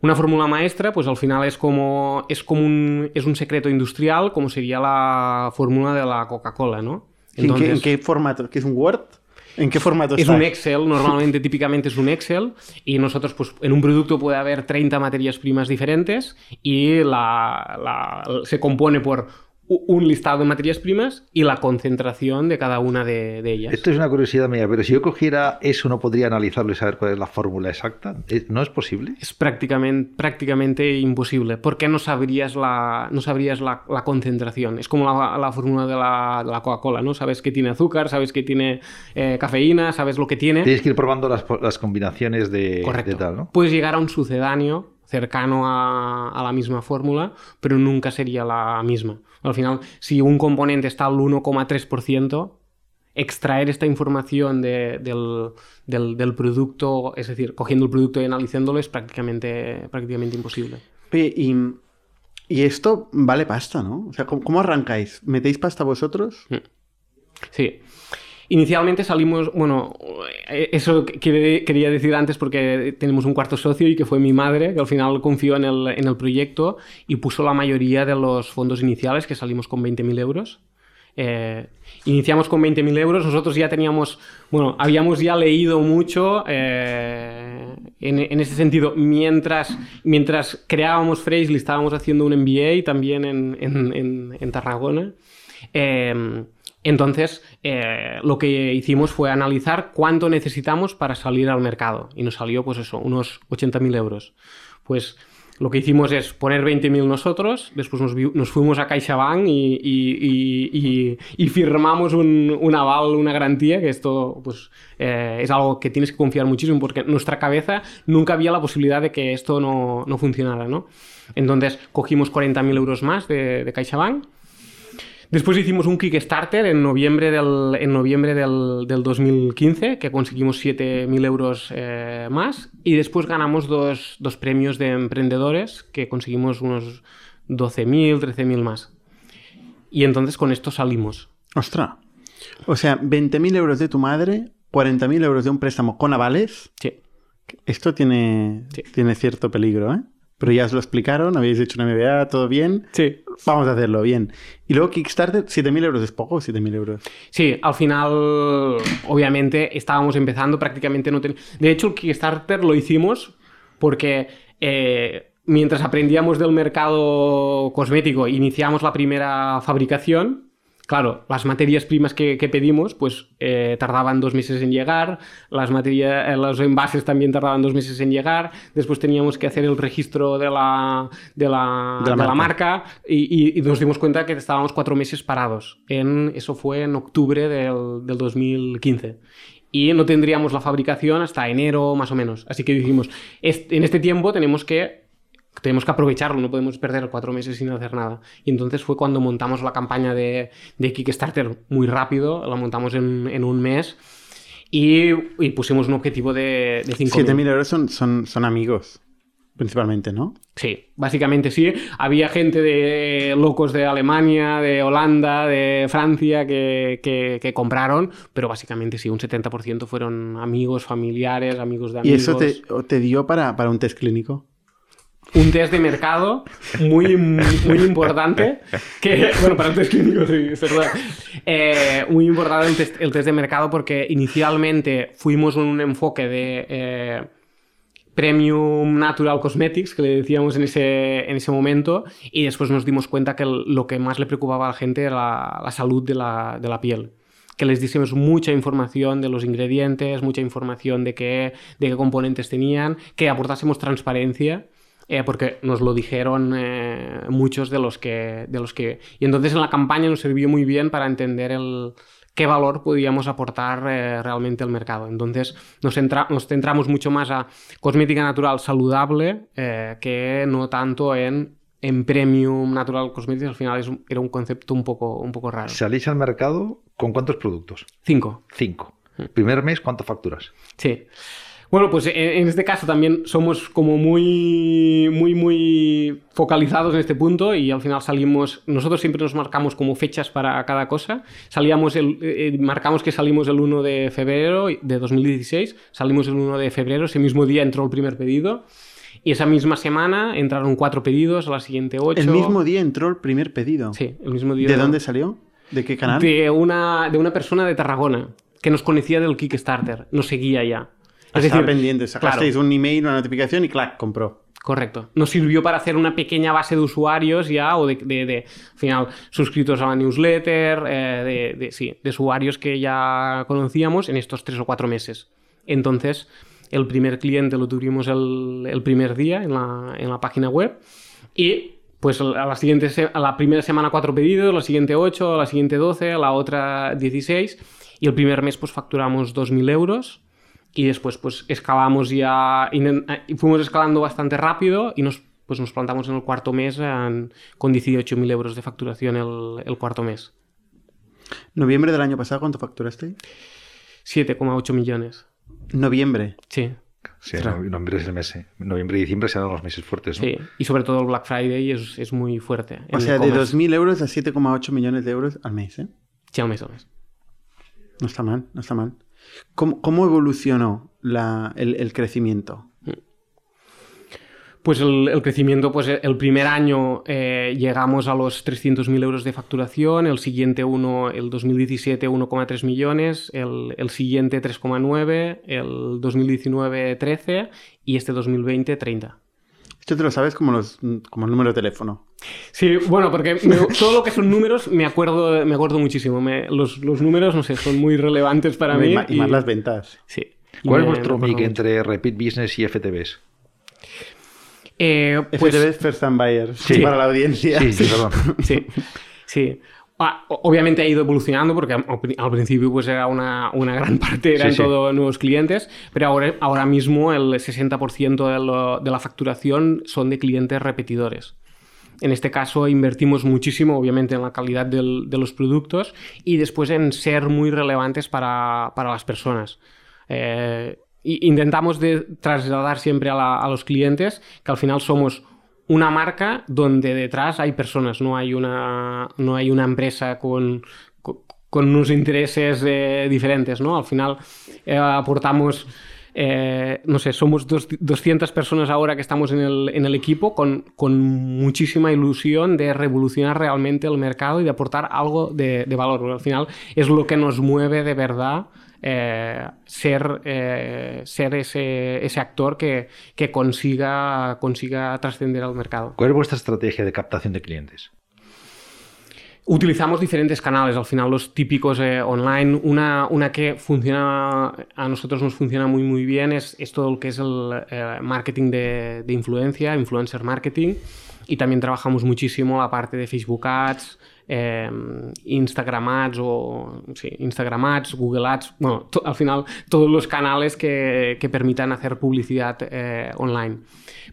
Una fórmula maestra, pues al final es como, es como un, es un secreto industrial, como sería la fórmula de la Coca-Cola, ¿no? ¿En qué- ¿En, qué, formato? ¿Qué es un Word? ¿En qué formato Es está? un Excel, normalmente típicamente es un Excel y nosotros pues en un producto puede haber 30 materias primas diferentes y la, la- se compone por un listado de materias primas y la concentración de cada una de, de ellas. Esto es una curiosidad mía, pero si yo cogiera eso, ¿no podría analizarlo y saber cuál es la fórmula exacta? ¿Es- ¿No es posible? Es prácticamente, prácticamente imposible porque no sabrías la, no sabrías la, la concentración. Es como la, la fórmula de la, Coca-Cola, ¿no? Sabes que tiene azúcar, sabes que tiene eh, cafeína, sabes lo que tiene. Tienes que ir probando las, las combinaciones de, Correcto. de tal, ¿no? Puedes llegar a un sucedáneo cercano a, a la misma fórmula, pero nunca sería la misma. Al final, si un componente está al 1,3%, extraer esta información de- del, del- del producto, es decir, cogiendo el producto y analizándolo, es prácticamente, prácticamente imposible. Oye, y, y esto vale pasta, ¿no? O sea, ¿cómo, cómo arrancáis? ¿Metéis pasta vosotros? Sí. Inicialmente salimos, bueno, eh, eso quería decir antes porque tenemos un cuarto socio y que fue mi madre, que al final confió en el, en el proyecto y puso la mayoría de los fondos iniciales, que salimos con 20.000 euros. Eh, iniciamos con 20.000 euros, nosotros ya teníamos, bueno, habíamos ya leído mucho eh, en, en ese sentido, mientras, mientras creábamos Fraisley estábamos haciendo un MBA también en- en- en Tarragona. Eh, Entonces, eh, lo que hicimos fue analizar cuánto necesitamos para salir al mercado. Y nos salió, pues eso, unos 80.000 euros. Pues lo que hicimos es poner 20.000 nosotros, después nos, fuimos a CaixaBank y, y, firmamos un, aval, una garantía, que esto pues, eh, es algo que tienes que confiar muchísimo porque en nuestra cabeza nunca había la posibilidad de que esto no, no funcionara. ¿no? Entonces cogimos 40.000 euros más de, de CaixaBank Después hicimos un Kickstarter en noviembre del, en noviembre del, 2015, que conseguimos 7.000 euros eh, más. Y después ganamos dos, premios de emprendedores, que conseguimos unos 12.000, 13.000 más. Y entonces con esto salimos. ¡Ostras! O sea, 20.000 euros de tu madre, 40.000 euros de un préstamo con avales. Sí. Esto tiene, tiene cierto peligro, ¿eh? Pero ya os lo explicaron, habéis hecho una MBA, todo bien. Sí. Vamos a hacerlo bien. Y luego Kickstarter, 7.000 euros es poco, 7.000 euros. Sí, al final, obviamente, estábamos empezando, prácticamente no teníamos... De hecho, el Kickstarter lo hicimos porque eh, mientras aprendíamos del mercado cosmético, iniciamos la primera fabricación Claro, las materias primas que, pedimos, pues eh, tardaban dos meses en llegar, las materias, eh, los envases también tardaban dos meses en llegar, después teníamos que hacer el registro de la, de la, de la, marca, y, nos dimos cuenta que estábamos cuatro meses parados. En, eso fue en octubre del, del 2015 y no tendríamos la fabricación hasta enero más o menos. Así que dijimos, en este tiempo tenemos que tenemos que aprovecharlo, no podemos perder cuatro meses sin hacer nada. Y entonces fue cuando montamos la campaña de, de Kickstarter muy rápido, la montamos en, en un mes y, y, pusimos un objetivo de, de 5.000. 7.000 euros son, son, son amigos. Principalmente, ¿no? Sí, básicamente sí. Había gente de locos de Alemania, de Holanda, de Francia que, que, que compraron, pero básicamente sí, un 70% fueron amigos, familiares, amigos de amigos. ¿Y eso te, te dio para, para un test clínico? Un test de mercado muy, muy importante. Que, bueno, para el test clínico sí, es verdad. Eh, muy importante el test, el test, de mercado porque inicialmente fuimos en un enfoque de eh, Premium Natural Cosmetics, que le decíamos en ese, en ese momento, y después nos dimos cuenta que lo que más le preocupaba a la gente era la, la salud de la, de la piel que les diésemos mucha información de los ingredientes, mucha información de qué, de qué componentes tenían, que aportásemos transparencia eh, porque nos lo dijeron eh, muchos de los, que, de los que... Y entonces en la campaña nos sirvió muy bien para entender el, qué valor podíamos aportar eh, realmente al mercado. Entonces nos, nos, centramos mucho más a cosmética natural saludable que no tanto en, en premium natural cosmética. Al final es, era un concepto un poco, un poco raro. ¿Salís al mercado con cuántos productos? Cinco. Cinco. Mm. Primer mes, ¿cuántas facturas? Sí. Bueno, pues en, este caso también somos como muy, muy, muy focalizados en este punto y al final salimos, nosotros siempre nos marcamos como fechas para cada cosa. Salíamos el, eh, marcamos que salimos el 1 de febrero de 2016, salimos el 1 de febrero, ese mismo día entró el primer pedido. Y esa misma semana entraron cuatro pedidos, a la siguiente ocho. ¿El mismo día entró el primer pedido? Sí, el mismo día. ¿De dónde salió? ¿De qué canal? De una, de una persona de Tarragona que nos conocía del Kickstarter, nos seguía ya. Es decir, pendiente, sacasteis un email, una notificación y clac, compró. Correcto. Nos sirvió para hacer una pequeña base de usuarios ya, o de, de, al final, suscritos a la newsletter, eh, de, sí, de usuarios que ya conocíamos en estos tres o cuatro meses. Entonces, el primer cliente lo tuvimos el, el primer día en la, en la, página web y pues a la, siguiente a la primera semana cuatro pedidos, la siguiente ocho, a la siguiente doce, a la otra dieciséis y el primer mes pues facturamos 2.000 euros y después pues escalamos ya, y fuimos escalando bastante rápido y nos, pues nos plantamos en el cuarto mes con 18.000 euros de facturación el, el, cuarto mes. ¿Noviembre del año pasado cuánto facturaste? 7,8 millones. ¿Noviembre? Sí. Sí, noviembre es el mes. ¿eh? Noviembre y diciembre serán los meses fuertes, ¿no? Sí, y sobre todo el Black Friday es, es muy fuerte. O sea, de 2.000 euros a 7,8 millones de euros al mes, ¿eh? Sí, al mes, al mes. No está mal, no está mal. ¿Cómo, evolucionó el, crecimiento? Pues el, crecimiento, pues el primer año eh, llegamos a los 300.000 euros de facturación, el siguiente uno, el 2017 1,3 millones, el, el siguiente 3,9, el 2019 13 y este 2020 30. Esto te lo sabes como, los, como el número de teléfono. Sí, bueno, porque me- todo lo que son números me acuerdo, me acuerdo muchísimo. Me- los, los números, no sé, son muy relevantes para y, mí. y más las ventas. Sí. ¿Cuál es vuestro mic entre Repeat Business y FTBs? Eh, pues, FTV es First Time Buyers, Sí. para la audiencia. Sí, sí, perdón. Sí, sí. Ah, obviamente ha ido evolucionando porque al, pri- al principio pues era una, una gran parte, eran Sí, sí. todos nuevos clientes, pero ahora, ahora mismo el 60% de, lo- de la facturación son de clientes repetidores. En este caso invertimos muchísimo, obviamente, en la calidad del- de los productos y después en ser muy relevantes para, para las personas. Eh, intentamos de trasladar siempre a, la- a los clientes que al final somos una marca donde detrás hay personas, no hay una, no hay una empresa con, con, unos intereses eh, diferentes, ¿no? Al final eh, aportamos, eh, no sé, somos dos- 200 personas ahora que estamos en el, en el equipo con, con muchísima ilusión de revolucionar realmente el mercado y de aportar algo de valor. Al final es lo que nos mueve de verdad eh, ser, eh, ser ese, ese actor que, que consiga, consiga trascender al mercado. ¿Cuál es vuestra estrategia de captación de clientes? Utilizamos diferentes canales, al final los típicos eh, online. Una, una que funciona, a nosotros nos funciona muy muy bien es, es todo lo que es el eh, marketing de, de influencia, influencer marketing. Y también trabajamos muchísimo la parte de Facebook Ads, eh, Instagram Ads o sí, Instagram Ads, Google Ads, bueno, al final todos los canales que, que permitan hacer publicidad eh, online.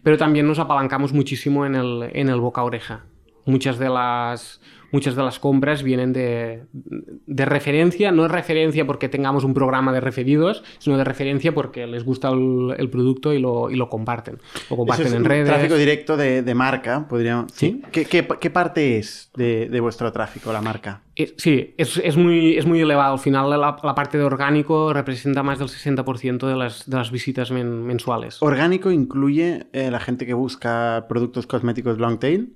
Pero también nos apalancamos muchísimo en el, en el boca a oreja. Muchas de las, muchas de las compras vienen de, de referencia, no es referencia porque tengamos un programa de referidos, sino de referencia porque les gusta el, el producto y lo, y lo comparten. Lo comparten Eso es en un redes. Tráfico directo de, de marca, podríamos. Sí. ¿Qué, qué, qué parte es de, de vuestro tráfico, la marca? Eh, Sí, es, es muy, es muy elevado. Al final la, la parte de orgánico representa más del 60% de las, de las visitas men- mensuales. ¿Orgánico incluye eh, la gente que busca productos cosméticos long tail?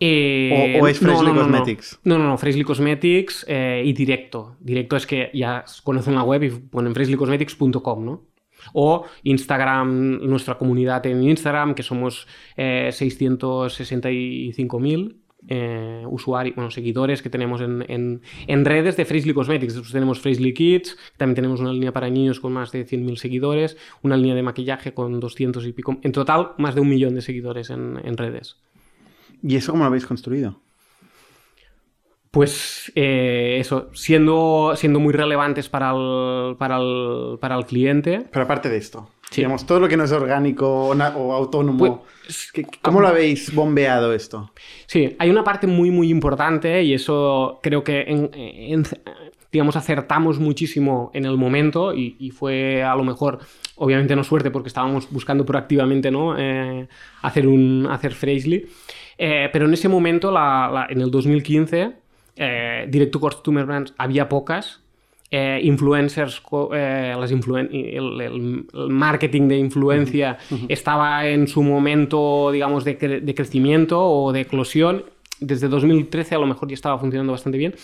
Eh, ¿O- o es Freshly no, no, no. Cosmetics? No, no, no, Freshly Cosmetics eh, y directo. Directo es que ya conocen la web y ponen freshlycosmetics.com, ¿no? O Instagram, nuestra comunidad en Instagram, que somos eh, 665.000 eh, usuarios, bueno, seguidores que tenemos en, en- en redes de Freshly Cosmetics. Después tenemos Freshly Kids, también tenemos una línea para niños con más de 100.000 seguidores, una línea de maquillaje con 200 y pico. En total, más de un millón de seguidores en- en redes. ¿Y eso cómo lo habéis construido? Pues eh, eso, siendo, siendo muy relevantes para el, para el, para el cliente. Pero aparte de esto, Sí. digamos, todo lo que no es orgánico o, na- o autónomo, Pues, ¿qué- ¿cómo lo habéis bombeado esto? Sí, hay una parte muy, muy importante y eso creo que, en- en- digamos, acertamos muchísimo en el momento y, y fue a lo mejor, obviamente no suerte porque estábamos buscando proactivamente, ¿no? Eh, hacer un, hacer Freshly. Eh, pero en ese momento, la- la- en el 2015, eh, Direct to Customer Brands había pocas. eh, influencers, eh, las influen- el, el- el marketing de influencia estaba en su momento, digamos, de, cre- de crecimiento o de eclosión. Desde 2013 a lo mejor ya estaba funcionando bastante bien.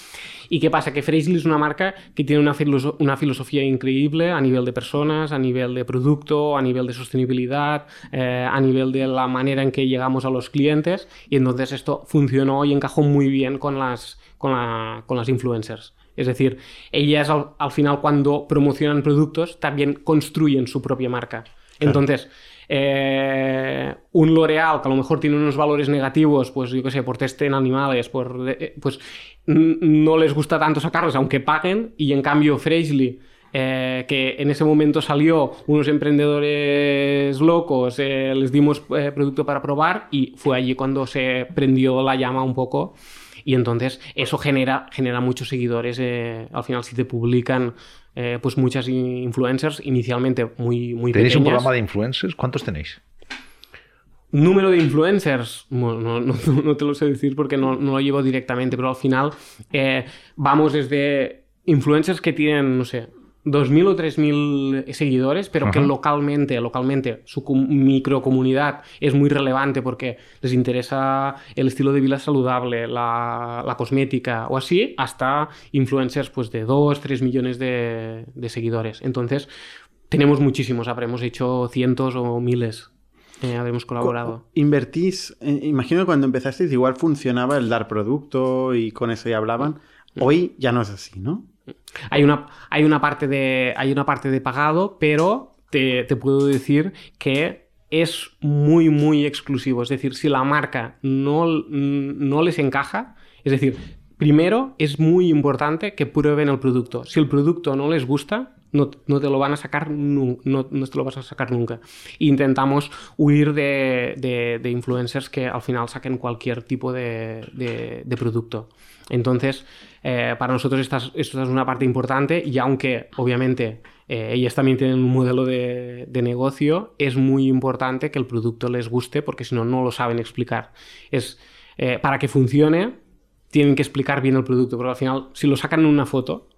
¿Y qué pasa? Que Freshly es una marca que tiene una, filoso- una filosofía increíble a nivel de personas, a nivel de producto, a nivel de sostenibilidad, eh, a nivel de la manera en que llegamos a los clientes. Y entonces esto funcionó y encajó muy bien con las, con la- con las influencers. Es decir, ellas al, al final cuando promocionan productos también construyen su propia marca. Entonces, eh, un L'Oreal que a lo mejor tiene unos valores negativos, pues yo qué sé, por test en animales, por, eh, pues no les gusta tanto sacarlos aunque paguen y en cambio Freshly eh, que en ese momento salió unos emprendedores locos, eh, les dimos eh, producto para probar y fue allí cuando se prendió la llama un poco y entonces eso genera, genera muchos seguidores. eh, al final, si te publican eh, pues muchas influencers, inicialmente muy, muy ¿Tenéis un programa de influencers? ¿Cuántos tenéis? Número de influencers, no- no te lo sé decir porque no, no lo llevo directamente, pero al final eh, vamos desde influencers que tienen, no sé, 2.000 o 3.000 seguidores, pero que localmente, localmente, su com- microcomunidad es muy relevante porque les interesa el estilo de vida saludable, la, la cosmética o así, hasta influencers pues de 2, 3 millones de, de seguidores. Entonces, tenemos muchísimos, habremos hecho cientos o miles. eh, habremos colaborado. Invertís, eh, imagino que cuando empezasteis igual funcionaba el dar producto y con eso ya hablaban. Hoy ya no es así, ¿no? Hay una, hay una, parte, de, hay una parte de pagado, pero te, te puedo decir que es muy, muy exclusivo. Es decir, si la marca no, no les encaja, es decir, primero es muy importante que prueben el producto. Si el producto no les gusta, no, no, te lo van a sacar, no, no, te lo vas a sacar nunca. Intentamos huir de, de, de, influencers que al final saquen cualquier tipo de, de producto. Entonces, eh, para nosotros esta, esta, es una parte importante y aunque obviamente eh, ellas también tienen un modelo de, de, negocio, es muy importante que el producto les guste porque si no, no lo saben explicar. Es, eh, para que funcione, tienen que explicar bien el producto, pero al final, si lo sacan en una foto,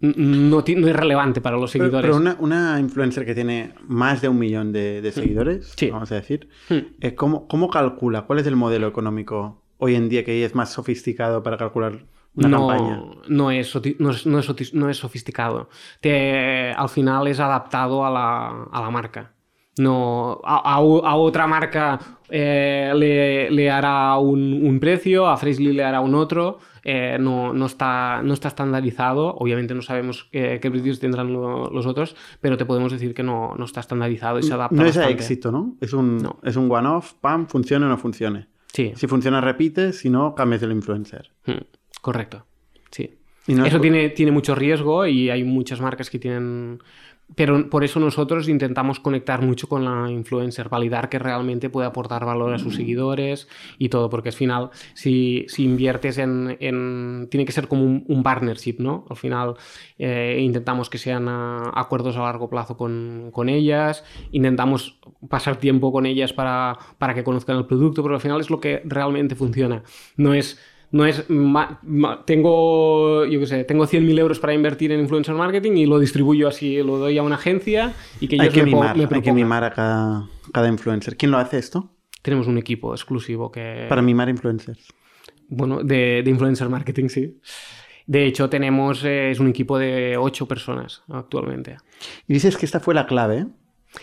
no, no, es relevante para los seguidores. Pero, una, una, influencer que tiene más de un millón de, de seguidores, sí. vamos a decir, hmm. ¿cómo, ¿cómo, calcula? ¿Cuál es el modelo económico hoy en día que es más sofisticado para calcular una no, campaña? No es, no es, no es, no es sofisticado. Te, al final es adaptado a la, a la marca. No, a, a, a otra marca eh, le, le, hará un, un, precio, a Freshly le hará un otro. Eh, no, no, está, no está estandarizado. Obviamente no sabemos qué, qué precios tendrán lo, los otros, pero te podemos decir que no, no está estandarizado y se adapta. No bastante. es a éxito, ¿no? Es un, no. es un one-off, pam, funcione o no funcione. Sí. Si funciona, repite, si no, cambias el influencer. Hmm, correcto. Sí. No Eso es... tiene, tiene mucho riesgo y hay muchas marcas que tienen pero por eso nosotros intentamos conectar mucho con la influencer, validar que realmente puede aportar valor a sus seguidores y todo, porque al final, si, si inviertes en, en, Tiene que ser como un, un partnership, ¿no? Al final eh, intentamos que sean a, acuerdos a largo plazo con, con, ellas, intentamos pasar tiempo con ellas para, para que conozcan el producto, pero al final es lo que realmente funciona. No es no es tengo yo qué sé tengo 100.000 euros para invertir en influencer marketing y lo distribuyo así lo doy a una agencia y que ellos hay que me, mimar me hay que mimar a cada, cada influencer. Quién lo hace esto tenemos un equipo exclusivo que para mimar influencers. Bueno de, de influencer marketing sí. De hecho tenemos eh, es un equipo de ocho personas actualmente. Y dices que esta fue la clave.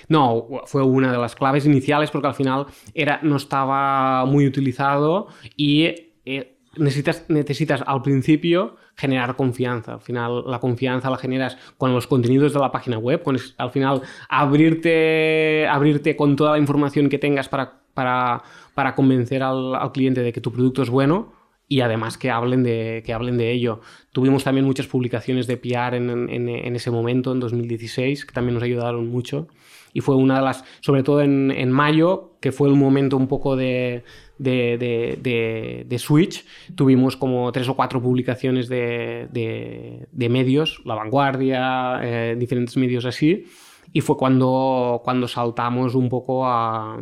No, fue una de las claves iniciales porque al final era, no estaba muy utilizado y eh, necesitas, necesitas al principio generar confianza. Al final, la confianza la generas con los contenidos de la página web, con al final abrirte, abrirte con toda la información que tengas para, para, para convencer al, cliente de que tu producto es bueno y además que hablen de, que hablen de ello. Tuvimos también muchas publicaciones de PR en, en, en, ese momento, en 2016, que también nos ayudaron mucho. Y fue una de las, sobre todo en, en mayo, que fue el momento un poco de, de, de, de, de, Switch, tuvimos como tres o cuatro publicaciones de, medios, La Vanguardia, eh, diferentes medios así, y fue cuando, cuando saltamos un poco a,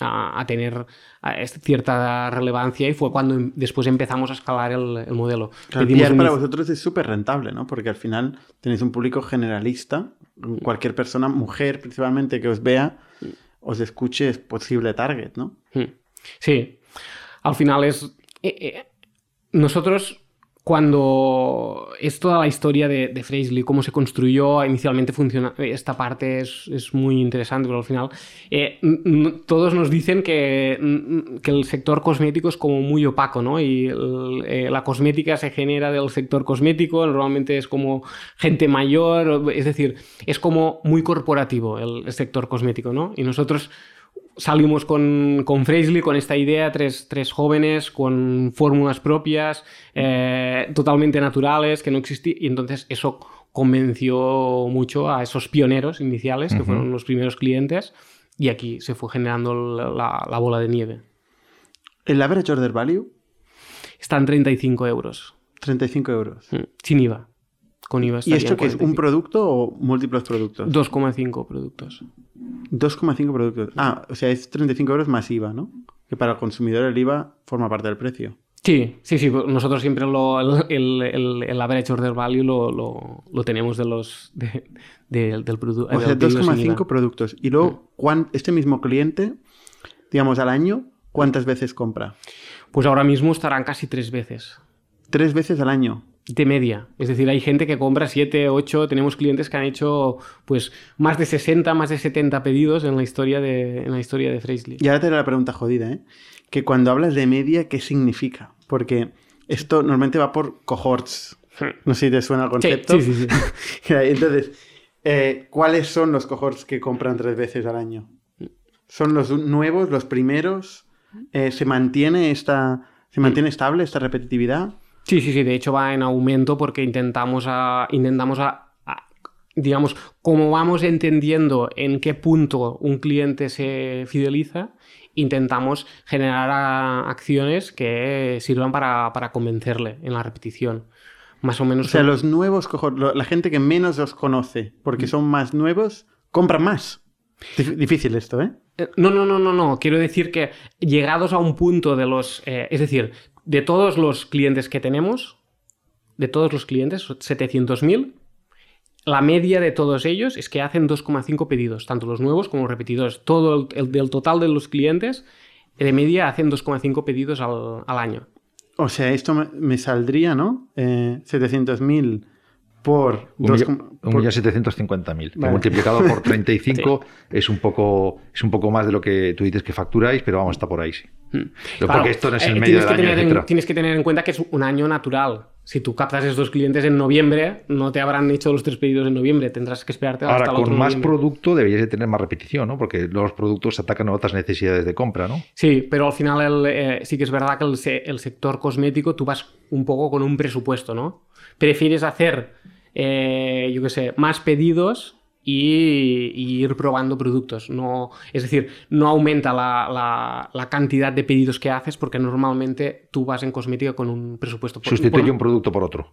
a, a tener a cierta relevancia y fue cuando después empezamos a escalar el, el modelo. PR para vosotros es súper rentable, ¿no? Porque al final tenéis un público generalista, cualquier persona, mujer principalmente, que os vea, os escuche, es posible target, ¿no? Sí, al final es... Eh, eh, nosotros cuando es toda la historia de, de cómo se construyó, inicialmente funciona, esta parte es, es muy interesante, pero al final eh, todos nos dicen que, que, el sector cosmético es como muy opaco, ¿no? Y la cosmética se genera del sector cosmético, normalmente es como gente mayor, es decir, es como muy corporativo el, el sector cosmético, ¿no? Y nosotros salimos con, con Fraisley, con esta idea, tres, tres jóvenes con fórmulas propias, eh, totalmente naturales, que no existían, y entonces eso convenció mucho a esos pioneros iniciales, que uh -huh. fueron los primeros clientes, y aquí se fue generando la, la bola de nieve. ¿El average order value? Está en 35 euros. 35 euros. Sin IVA. Con IVA ¿Y esto qué es? ¿Un producto o múltiples productos? 2,5 productos. 2,5 productos. Ah, o sea, es 35 euros más IVA, ¿no? Que para el consumidor el IVA forma parte del precio. Sí, sí, sí. Nosotros siempre lo, el, el, el average order value lo, lo, lo tenemos de los, de, de, del producto. O sea, 2,5 productos. Y luego, ¿cuán, este mismo cliente, digamos, al año, ¿cuántas veces compra? Pues ahora mismo estarán casi tres veces. ¿Tres veces al año? De media. Es decir, hay gente que compra 7, 8, tenemos clientes que han hecho pues más de 60, más de 70 pedidos en la historia de, en la historia de Freshly. Y ahora te la pregunta jodida, ¿eh? Que cuando hablas de media, ¿qué significa? Porque esto normalmente va por cohorts. No sé si te suena el concepto. Sí, sí, sí. Entonces, eh, ¿cuáles son los cohorts que compran tres veces al año? ¿Son los nuevos, los primeros? Eh, ¿Se mantiene esta... ¿Se mantiene estable esta repetitividad? Sí, sí, sí, de hecho va en aumento porque intentamos a, intentamos a, a, digamos, como vamos entendiendo en qué punto un cliente se fideliza, intentamos generar acciones que sirvan para, para, convencerle en la repetición. Más o menos. O sea, los nuevos, la gente que menos los conoce, porque son más nuevos, compran más. Difícil esto, ¿eh? No, no, no, no, no. Quiero decir que llegados a un punto de los. Eh, es decir, de todos los clientes que tenemos, de todos los clientes, 700.000, la media de todos ellos es que hacen 2,5 pedidos, tanto los nuevos como los repetidores. Todo el, el del total de los clientes, de media hacen 2,5 pedidos al, al, año. O sea, esto me, me saldría, ¿no? Eh, 700.000 por... 1.750.000. Vale. Multiplicado por 35 sí. es, un poco, es un poco más de lo que tú dices que facturáis, pero vamos, está por ahí, sí. Hmm. Claro, porque esto no es el eh, medio del año, en, Tienes que tener en cuenta que es un año natural. Si tú captas estos clientes en noviembre, no te habrán hecho los tres pedidos en noviembre. Tendrás que esperarte Ahora, hasta con otro más noviembre. producto deberías de tener más repetición, ¿no? Porque los productos atacan a otras necesidades de compra, ¿no? Sí, pero al final el, eh, sí que es verdad que el, el sector cosmético tú vas un poco con un presupuesto, ¿no? Prefieres hacer eh, yo qué sé, más pedidos y, y, ir probando productos. No, es decir, no aumenta la, la, la, cantidad de pedidos que haces porque normalmente tú vas en cosmética con un presupuesto. Por, Sustituye por... un producto por otro.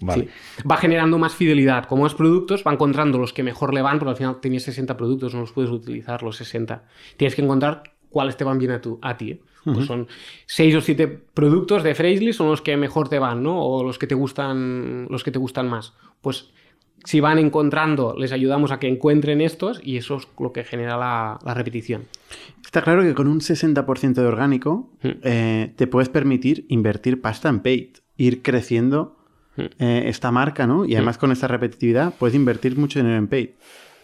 Vale. Sí. Va generando más fidelidad. Como más productos, va encontrando los que mejor le van, porque al final tienes 60 productos, no los puedes utilizar los 60. Tienes que encontrar cuáles te van bien a, tu, a ti. ¿eh? Uh -huh. pues son seis o siete productos de Freshly son los que mejor te van, ¿no? O los que te gustan, los que te gustan más. Pues si van encontrando, les ayudamos a que encuentren estos y eso es lo que genera la, la repetición. Está claro que con un 60% de orgánico -huh. eh, te puedes permitir invertir pasta en paid, ir creciendo -huh. eh, esta marca, ¿no? Y además con esta repetitividad puedes invertir mucho dinero en paid.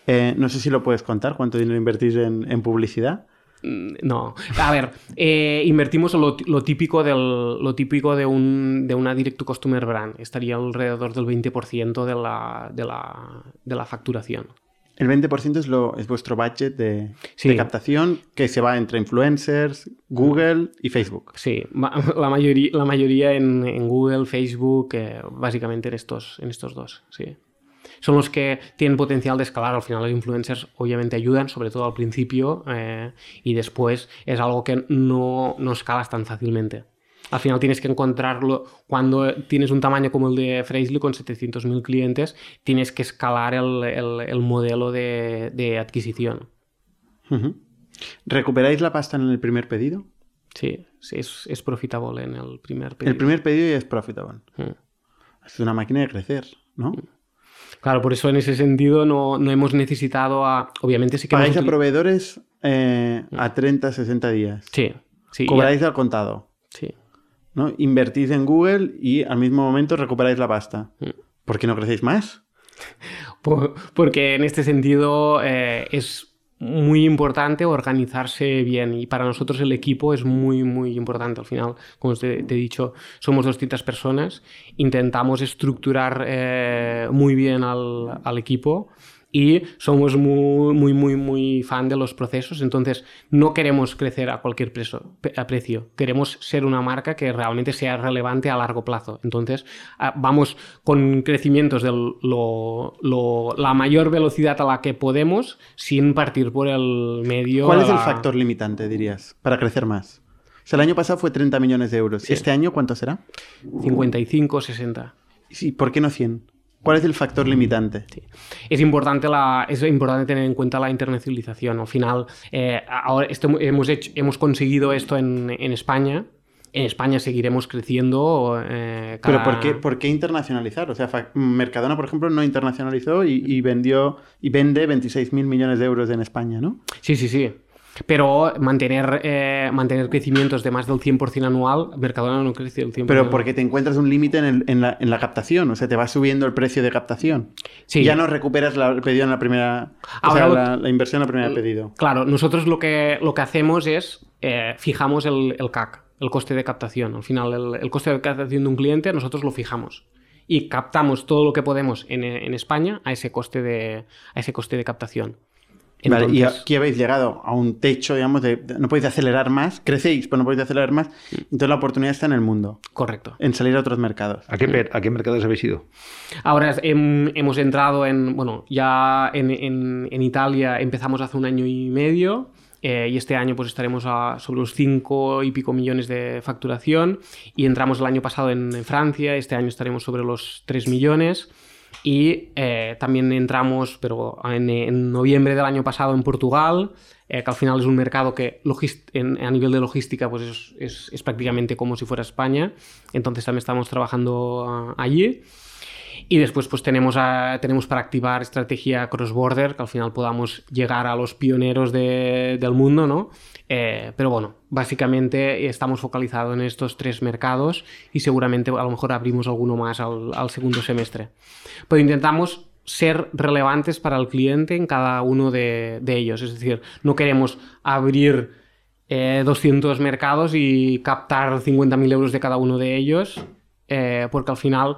Eh, no sé si lo puedes contar, cuánto dinero invertís en, en publicidad. No. A ver, eh, invertimos lo, lo, típico, del, lo típico de, un, de una direct to customer brand. Estaría alrededor del 20% de la, de, la, de la facturación. El 20% es, lo, es vuestro budget de, sí. de, captación que se va entre influencers, Google y Facebook. Sí, la mayoría, la mayoría en, en Google, Facebook, eh, básicamente en estos, en estos dos, sí son los que tienen potencial de escalar. Al final los influencers obviamente ayudan, sobre todo al principio, eh, y después es algo que no, no escalas tan fácilmente. Al final tienes que encontrarlo, cuando tienes un tamaño como el de Freshly con 700.000 clientes, tienes que escalar el, el, el modelo de, de adquisición. Uh -huh. ¿Recuperáis la pasta en el primer pedido? Sí, sí es, es profitable en el primer pedido. El primer pedido ya es profitable. -huh. Es una máquina de crecer, ¿no? -huh. Claro, por eso en ese sentido no, no hemos necesitado a... Obviamente sí que... ¿Pagáis a proveedores eh, a 30, 60 días? Sí. sí ¿Cobráis al contado? Sí. ¿no? Invertís en Google y al mismo momento recuperáis la pasta. ¿Por qué no crecéis más? Por, porque en este sentido eh, es muy importante organizarse bien. Y para nosotros el equipo es muy muy importante. Al final como te, te he dicho somos 200 personas. Intentamos estructurar eh, muy bien al, al, equipo y somos muy muy muy muy fan de los procesos entonces no queremos crecer a cualquier preso, a precio queremos ser una marca que realmente sea relevante a largo plazo entonces vamos con crecimientos de lo, lo, la mayor velocidad a la que podemos sin partir por el medio ¿cuál es el factor limitante dirías para crecer más? O sea, el año pasado fue 30 millones de euros. Sí. ¿Este año cuánto será? 55, 60. ¿Y por qué no 100? ¿Cuál es el factor limitante? Sí. Es, importante la, es importante tener en cuenta la internacionalización. Al final, eh, ahora esto, hemos, hecho, hemos conseguido esto en, en España. En España seguiremos creciendo. Eh, cada... Pero ¿por qué, ¿por qué, internacionalizar? O sea, Mercadona, por ejemplo, no internacionalizó y, y vendió y vende 26.000 millones de euros en España, ¿no? Sí, sí, sí. Pero mantener, eh, mantener crecimientos de más del 100% anual, Mercadona no crece el 100%. Pero porque te encuentras un límite en, en la, en la captación, o sea, te va subiendo el precio de captación. Sí. Ya no recuperas la, el pedido en la primera. O Ahora sea, lo- la, la inversión en la primera pedido. Claro, nosotros lo que, lo que hacemos es eh, fijamos el, el CAC, el coste de captación. Al final, el, el coste de captación de un cliente nosotros lo fijamos. Y captamos todo lo que podemos en, en España a ese coste de, a ese coste de captación. Vale, y Entonces- aquí habéis llegado a un techo, digamos, de, de- no podéis acelerar más, crecéis, pero no podéis acelerar más. Entonces la oportunidad está en el mundo, Correcto. en salir a otros mercados. ¿A qué, ¿A qué mercados habéis ido? Ahora hem- hemos entrado en, bueno, ya en, en- en Italia empezamos hace un año y medio eh, y este año pues estaremos a- sobre los 5 y pico millones de facturación y entramos el año pasado en, en Francia, este año estaremos sobre los 3 millones y eh, también entramos, pero en, en noviembre del año pasado en Portugal, eh, que al final es un mercado que en- a nivel de logística pues es, es- es prácticamente como si fuera España, entonces también estamos trabajando ah, allí. Y después pues tenemos, tenemos para activar estrategia cross-border, que al final podamos llegar a los pioneros de- del mundo, ¿no? Eh, pero bueno, básicamente estamos focalizados en estos tres mercados y seguramente a lo mejor abrimos alguno más al, al segundo semestre. Pero intentamos ser relevantes para el cliente en cada uno de, de ellos. Es decir, no queremos abrir eh, 200 mercados y captar 50.000 euros de cada uno de ellos, eh, porque al final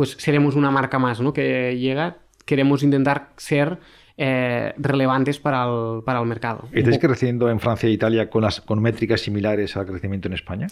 pues seremos una marca más ¿no? que llega. Queremos intentar ser eh, relevantes para el, para el mercado. ¿Estáis creciendo en Francia e Italia con, las, con métricas similares al crecimiento en España?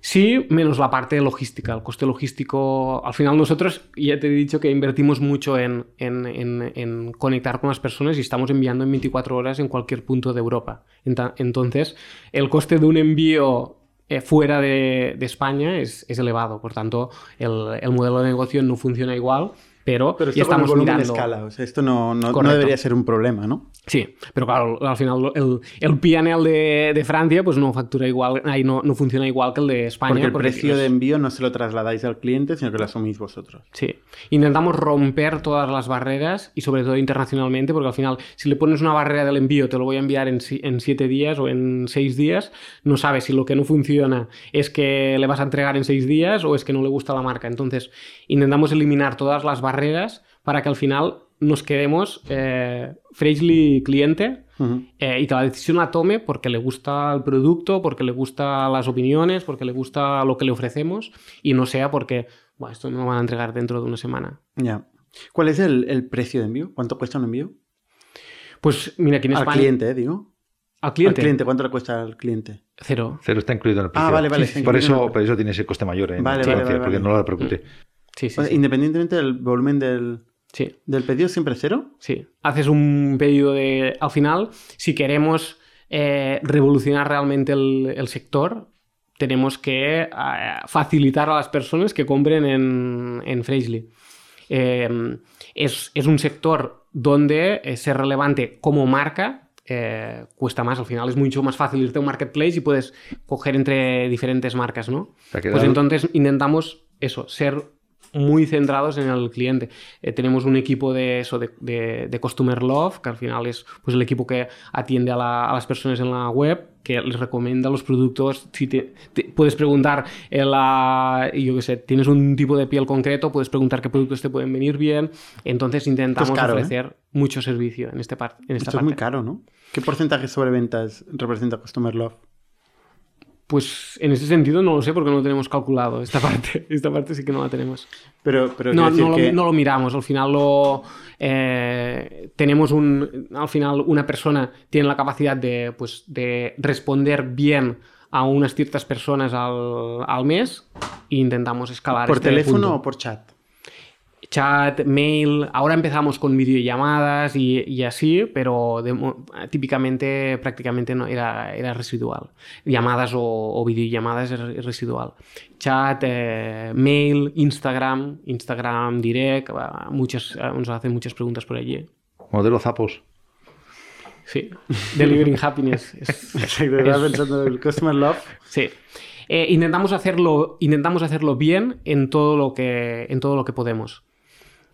Sí, menos la parte logística, el coste logístico. Al final nosotros, ya te he dicho que invertimos mucho en, en- en- en conectar con las personas y estamos enviando en 24 horas en cualquier punto de Europa. Entonces, el coste de un envío eh, fuera de, España es, es elevado. Por tanto, el modelo de negocio no funciona igual, pero, Pero ya esto con el estamos mirando... escala, o sea, esto no, no- no debería ser un problema, ¿no? Sí, pero claro, al final el, el PNL de, de Francia pues no factura igual, ahí no, no funciona igual que el de España. Porque el precio es- de envío no se lo trasladáis al cliente, sino que lo asumís vosotros. Sí, intentamos romper todas las barreras y sobre todo internacionalmente, porque al final si le pones una barrera del envío, te lo voy a enviar en, en siete días o en seis días, no sabes si lo que no funciona es que le vas a entregar en seis días o es que no le gusta la marca. Entonces intentamos eliminar todas las barreras para que al final nos quedemos eh, Freshly cliente eh, y que la decisión la tome porque le gusta el producto, porque le gustan las opiniones, porque le gusta lo que le ofrecemos y no sea porque "Buah, esto me lo van a entregar dentro de una semana. Ya. ¿Cuál es el, el precio de envío? ¿Cuánto cuesta un envío? Pues mira, aquí en al España. cliente, eh, digo. Al cliente. Al cliente, ¿cuánto le cuesta al cliente? Cero. Cero está incluido en el precio. Ah, vale, vale, Sí, por, eso, por eso tiene ese coste mayor en Vale, Francia, vale, vale, porque no lo repercute. Sí, sí, O sea, sí. Independientemente del volumen del, sí. del pedido, siempre cero. Sí, haces un pedido de... Al final, si queremos eh, revolucionar realmente el, el sector, tenemos que eh, facilitar a las personas que compren en, en Freshly. Eh, es, es un sector donde eh, ser relevante como marca eh, cuesta más. Al final es mucho más fácil irte a un marketplace y puedes coger entre diferentes marcas, ¿no? Pues entonces intentamos eso, ser muy centrados en el cliente. Eh, tenemos un equipo de eso, de, de- de Customer Love, que al final es pues, el equipo que atiende a, la- a las personas en la web, que les recomienda los productos. Si te, te- puedes preguntar, en la, yo qué sé, tienes un tipo de piel concreto, puedes preguntar qué productos te pueden venir bien. Entonces intentamos caro, ¿eh? ofrecer mucho servicio en, este par- en esta Esto es parte. muy caro, ¿no? ¿Qué porcentaje sobre ventas representa Customer Love? Pues en ese sentido no lo sé porque no lo tenemos calculado. Esta parte, esta parte sí que no la tenemos. Pero, pero No, quiero decir no, lo, que- no lo miramos. Al final lo eh, tenemos un. Al final, una persona tiene la capacidad de, pues, de responder bien a unas ciertas personas al, al mes e intentamos escalar. ¿Por este teléfono punto. o por chat? Chat, mail. Ahora empezamos con videollamadas y, y así, pero de típicamente prácticamente no era, era residual. Llamadas o, o videollamadas es re- residual. Chat, eh, mail, Instagram, Instagram Direct, muchas, eh, nos hacen muchas preguntas por allí. Modelo zapos. Sí. Delivering happiness. es- Exacto, estaba es- pensando en el Customer Love. Sí. Eh, intentamos, hacerlo, intentamos hacerlo bien en todo lo que, en todo lo que podemos.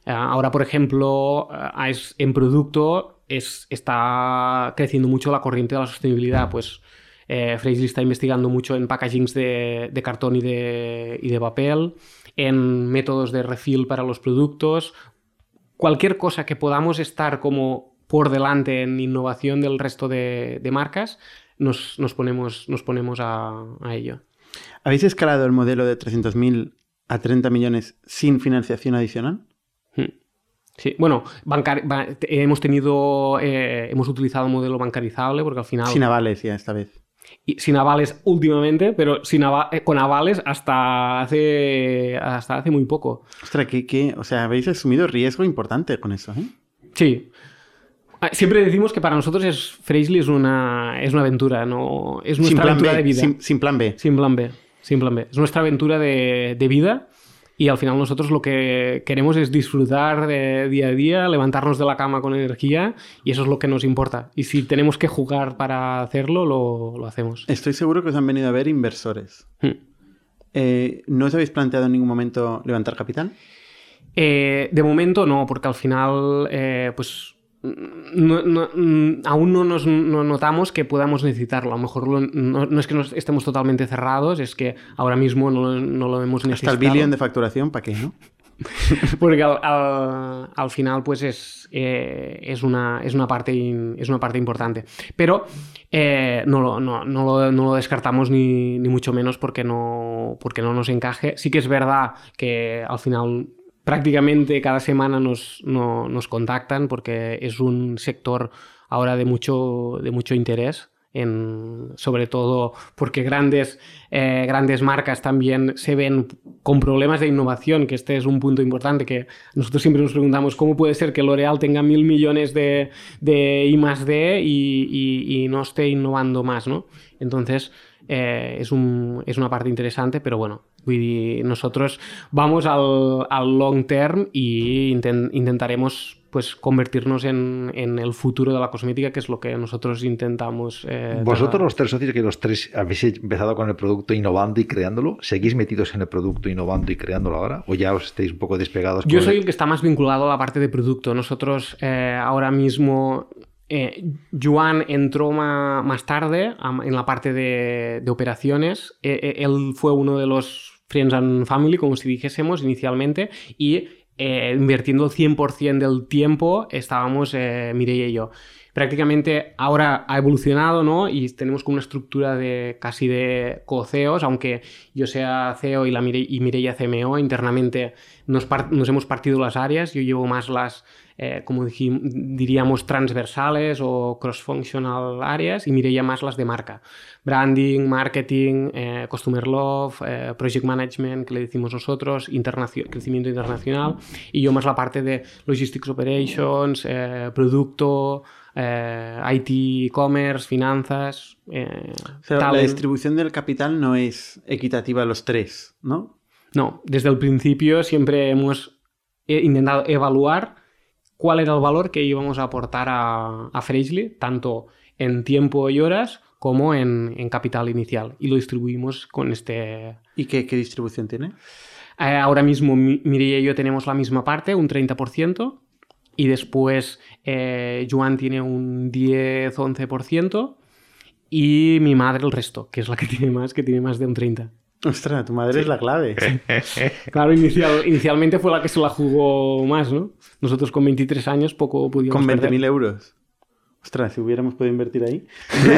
Eh, ahora, por ejemplo, eh, en producto es, está creciendo mucho la corriente de la sostenibilidad. Pues eh, está investigando mucho en packagings de, cartón y de, papel, en métodos de refill para los productos. Cualquier cosa que podamos estar como por delante en innovación del resto de, marcas, nos, nos ponemos, nos ponemos a, a ello. ¿Habéis escalado el modelo de 300.000 a 30 millones sin financiación adicional? Sí, bueno, bancar- ba- hemos tenido, eh, hemos utilizado un modelo bancarizable porque al final, Sin avales ya esta vez. y sin avales últimamente, pero sin ava- eh, con avales hasta hace, hasta hace muy poco. Ostras, que, que- o sea, habéis asumido riesgo importante con eso, ¿eh? Sí. Ah, Siempre decimos que para nosotros es Freshly es una, es una aventura, no es nuestra aventura B. de vida. Sin, sin plan B. Sin plan B, sin plan B. Es nuestra aventura de, de vida y al final nosotros lo que queremos es disfrutar de día a día, levantarnos de la cama con energía y eso es lo que nos importa. Y si tenemos que jugar para hacerlo, lo, lo hacemos. Estoy seguro que os han venido a ver inversores. Hmm. Eh, ¿No os habéis planteado en ningún momento levantar capital? Eh, de momento no, porque al final, eh, pues no- no- mm, aún no nos no notamos que podamos necesitarlo. A lo mejor lo- no, es que nos estemos totalmente cerrados, es que ahora mismo no, lo hemos Hasta necesitado. el billón de facturación, ¿para qué, no? Porque al, al- al final, pues es, eh, es, una, es, una parte in- es una parte importante. Pero eh, no, lo, no, no lo, no lo descartamos ni, ni mucho menos porque no, porque no nos encaje. Sí que es verdad que al final prácticamente cada semana nos, no- nos contactan porque es un sector ahora de mucho, de mucho interés. En, sobre todo porque grandes, eh, grandes marcas también se ven con problemas de innovación, que este es un punto importante que nosotros siempre nos preguntamos cómo puede ser que L'Oreal tenga mil millones de, de I más D y, y- y no esté innovando más, ¿no? Entonces, eh, és, un, és una part interessant, però bueno, vull dir, nosotros vamos al, al long term y inten- intentaremos pues convertirnos en, en el futuro de la cosmética, que es lo que nosotros intentamos. eh, Vosotros los tres socios que los tres habéis empezado con el producto innovando y creándolo, ¿seguís metidos en el producto innovando y creándolo ahora? ¿O ya os estáis un poco despegados? Yo soy el- que está más vinculado a la parte de producto. Nosotros eh, ahora mismo, eh, Joan entró más tarde en la parte de, de operaciones. Eh, eh, él fue uno de los Friends and Family, como si dijésemos inicialmente, y eh, invirtiendo el 100% del tiempo estábamos eh, Mireia y yo. Prácticamente ahora ha evolucionado, ¿no? Y tenemos como una estructura de casi de co-CEOs, aunque yo sea CEO y, la Mire- y Mireia CMO, internamente nos, nos hemos partido las áreas. Yo llevo más las, eh, como diríamos, transversales o cross-functional áreas y Mireia más las de marca. Branding, marketing, eh, customer love, eh, project management, que le decimos nosotros, internacio- crecimiento internacional, y yo más la parte de logistics operations, producto, IT, e-commerce, finanzas. O sea, la distribución del capital no es equitativa a los tres, ¿no? No, desde el principio siempre hemos eh, intentado evaluar cuál era el valor que íbamos a aportar a, a Freshly, tanto en tiempo y horas como en, en capital inicial. Y lo distribuimos con este... ¿Y qué, qué distribución tiene? Eh, ahora mismo Mi- Mireia y yo tenemos la misma parte, un 30%, y después eh, Joan tiene un 10-11%, y mi madre el resto, que es la que tiene más, que tiene más de un 30%. Ostras, tu madre es la clave. Claro, inicial- inicialmente fue la que se la jugó más, ¿no? Nosotros con 23 años poco pudimos Con perder. 20.000 euros. Ostras, si hubiéramos podido invertir ahí. Sí,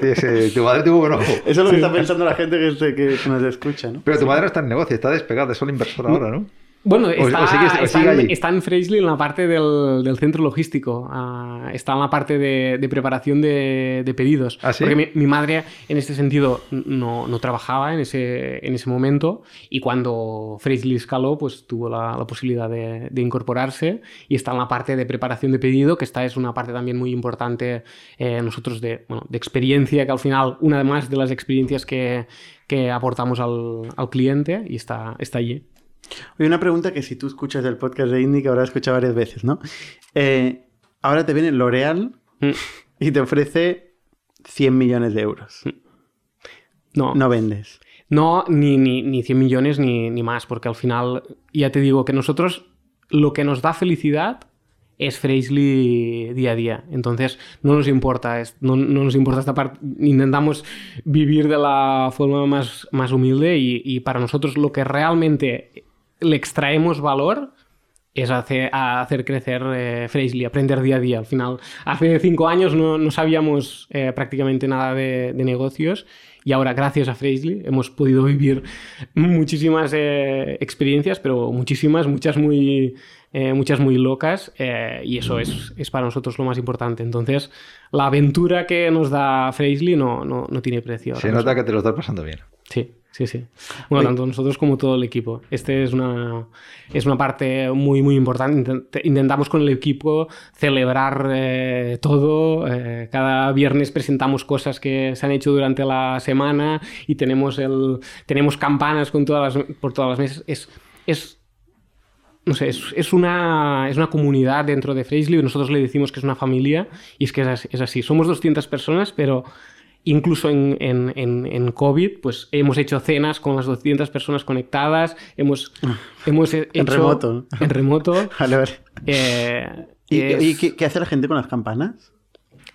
sí, sí, sí, tu madre tuvo buen ojo. Eso es lo que está pensando la gente que, nos escucha, ¿no? Pero tu madre no está en negocio, está despegada, es solo inversora ahora, ¿no? Bueno, O- o está, sigue- o está en, está en en la parte del, del centro logístico. ah, está en la parte de, de preparación de, de pedidos. ¿Ah, sí? Porque mi, mi madre, en este sentido, no, no trabajaba en ese, en ese momento. Y cuando Freshly escaló, pues tuvo la, la posibilidad de, de incorporarse. Y está en la parte de preparación de pedido, que esta es una parte también muy importante eh, nosotros de, bueno, de experiencia, que al final, una más de las experiencias que, que aportamos al, al cliente, y está, está allí. Oye, una pregunta que si tú escuchas el podcast de Indie, que habrás escuchado varias veces, ¿no? Eh, ahora te viene L'Oreal Mm. y te ofrece 100 millones de euros. No, No vendes. No, ni, ni, ni 100 millones ni, ni más, porque al final, ya te digo que nosotros lo que nos da felicidad es Fraisley día a día. Entonces, no nos importa, no, no nos importa esta parte. Intentamos vivir de la forma más, más humilde y, y para nosotros lo que realmente le extraemos valor es hacer, hacer crecer eh, aprender día a día. Al final, hace cinco años no, no sabíamos eh, prácticamente nada de, de, negocios y ahora, gracias a Fraisley, hemos podido vivir muchísimas eh, experiencias, pero muchísimas, muchas muy, eh, muchas muy locas y eso es, es, para nosotros lo más importante. Entonces, la aventura que nos da Fraisley no, no, no tiene precio. Se nota que te lo estás pasando bien. Sí. Sí, sí. Bueno, tanto nosotros como todo el equipo. Este es una, es una parte muy, muy importante. Intentamos con el equipo celebrar eh, todo. Eh, cada viernes presentamos cosas que se han hecho durante la semana y tenemos, el, tenemos campanas con todas las, por todas las mesas. Es, es, no sé, es, es, una, es una comunidad dentro de Fraisley. Nosotros le decimos que es una familia y es que es es así. Somos 200 personas, pero Incluso en, en, en, COVID, pues hemos hecho cenas con las 200 personas conectadas, hemos, ah, hemos hecho... En remoto. En remoto. vale, vale. Eh, ¿Y, es... ¿y qué, qué, hace la gente con las campanas?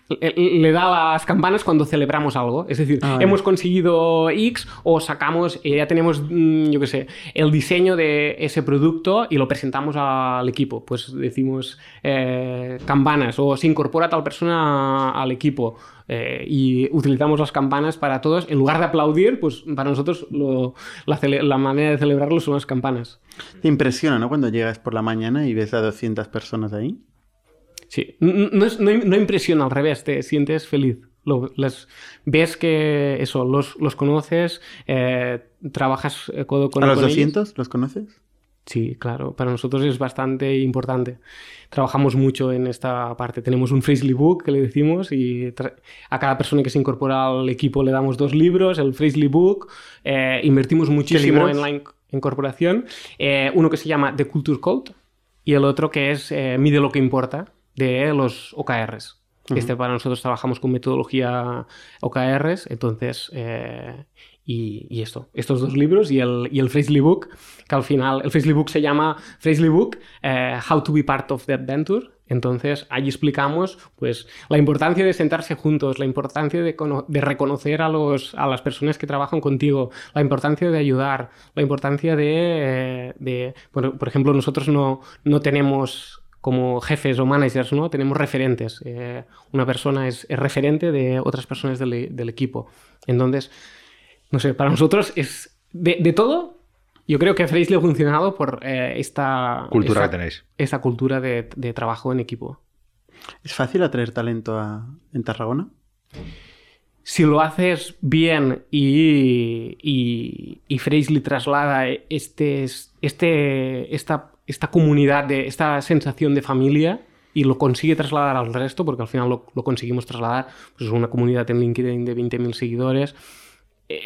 Le da las campanas cuando celebramos algo. Es decir, ah, hemos conseguido X o sacamos, eh, ya tenemos, mm, yo qué sé, el diseño de ese producto y lo presentamos al equipo. Pues decimos eh, campanas o se incorpora tal persona al equipo. Eh, y utilizamos las campanas para todos. En lugar de aplaudir, pues para nosotros lo, la, la, manera de celebrarlo son las campanas. Te impresiona, ¿no? Cuando llegas por la mañana y ves a 200 personas ahí. Sí, no, es, no, no, impresiona, al revés, te sientes feliz. Lo, les, ves que eso, los, los conoces, eh, trabajas eh, codo con ¿A los 200 ellos. los conoces? Sí, claro, para nosotros es bastante importante. Trabajamos mucho en esta parte. Tenemos un Fraisley Book que le decimos y a cada persona que se incorpora al equipo le damos dos libros, el Fraisley Book. Eh, invertimos muchísimo en la incorporación. Eh, uno que se llama The Culture Code y el otro que es eh, Mide lo que importa de los OKRs. Uh -huh. Este para nosotros trabajamos con metodología OKRs, entonces eh, y, y, esto, estos dos libros y el, y el Book, que al final, el Fraisley Book se llama Fraisley Book, eh, How to be part of the adventure. Entonces, ahí explicamos pues, la importancia de sentarse juntos, la importancia de, de reconocer a, los, a las personas que trabajan contigo, la importancia de ayudar, la importancia de, eh, de por, por, ejemplo, nosotros no, no tenemos como jefes o managers, ¿no? Tenemos referentes. Eh, una persona es, es, referente de otras personas del, del equipo. Entonces, no sé, para nosotros es de, de todo. Yo creo que Fraisley ha funcionado por eh, esta cultura esta, que tenéis. Esta cultura de, de, trabajo en equipo. ¿Es fácil atraer talento a, en Tarragona? Si lo haces bien y, y, y traslada este, este, esta, esta comunidad, de, esta sensación de familia y lo consigue trasladar al resto, porque al final lo, lo conseguimos trasladar, pues es una comunidad en LinkedIn de 20.000 seguidores, eh,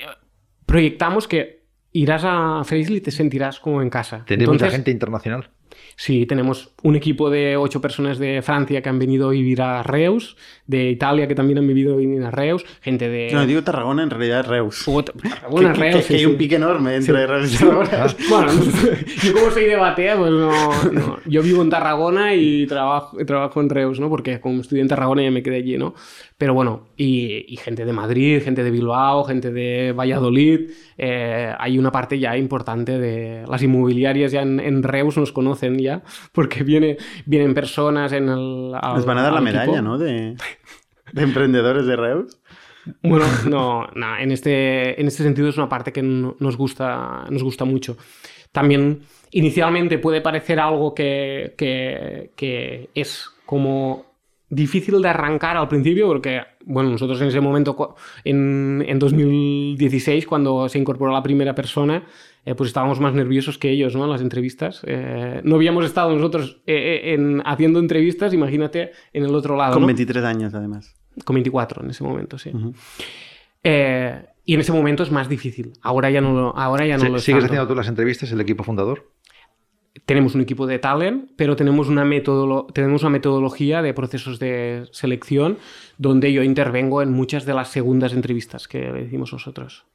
proyectamos que irás a Fraisley y te sentirás como en casa. ¿Tenéis mucha gente internacional? Sí, tenemos un equipo de ocho personas de Francia que han venido a vivir a Reus, de Italia que también han vivido a vivir a Reus, gente de... No, digo Tarragona, en realidad Reus. O, Tarragona, que, Reus. Que, que, hay un pique enorme entre sí. Reus y Tarragona. bueno, yo como soy de Batea, pues no, no, Yo vivo en Tarragona y trabajo, trabajo en Reus, ¿no? Porque como estudié en Tarragona ya me quedé allí, ¿no? Pero bueno, y, y gente de Madrid, gente de Bilbao, gente de Valladolid. Eh, hay una parte ya importante de... Las inmobiliarias ya en, en Reus nos conocen ya, porque viene, vienen personas en el... Al, Les van a dar la medalla, equipo. ¿no? De, de, emprendedores de Reus. Bueno, no, no, en, este, en este sentido es una parte que nos gusta, nos gusta mucho. También inicialmente puede parecer algo que, que, que es como difícil de arrancar al principio porque, bueno, nosotros en ese momento, en, en 2016, cuando se incorporó la primera persona, eh, pues estábamos más nerviosos que ellos, ¿no? En las entrevistas. Eh, no habíamos estado nosotros eh, en, haciendo entrevistas, imagínate, en el otro lado. Con ¿no? 23 años, además. Con 24 en ese momento, sí. Uh -huh. y en ese momento es más difícil. Ahora ya no lo, ahora ya no sí, lo ¿Sigues haciendo tú las entrevistas, el equipo fundador? Tenemos un equipo de talent, pero tenemos una, tenemos una metodología de procesos de selección donde yo intervengo en muchas de las segundas entrevistas que decimos nosotros.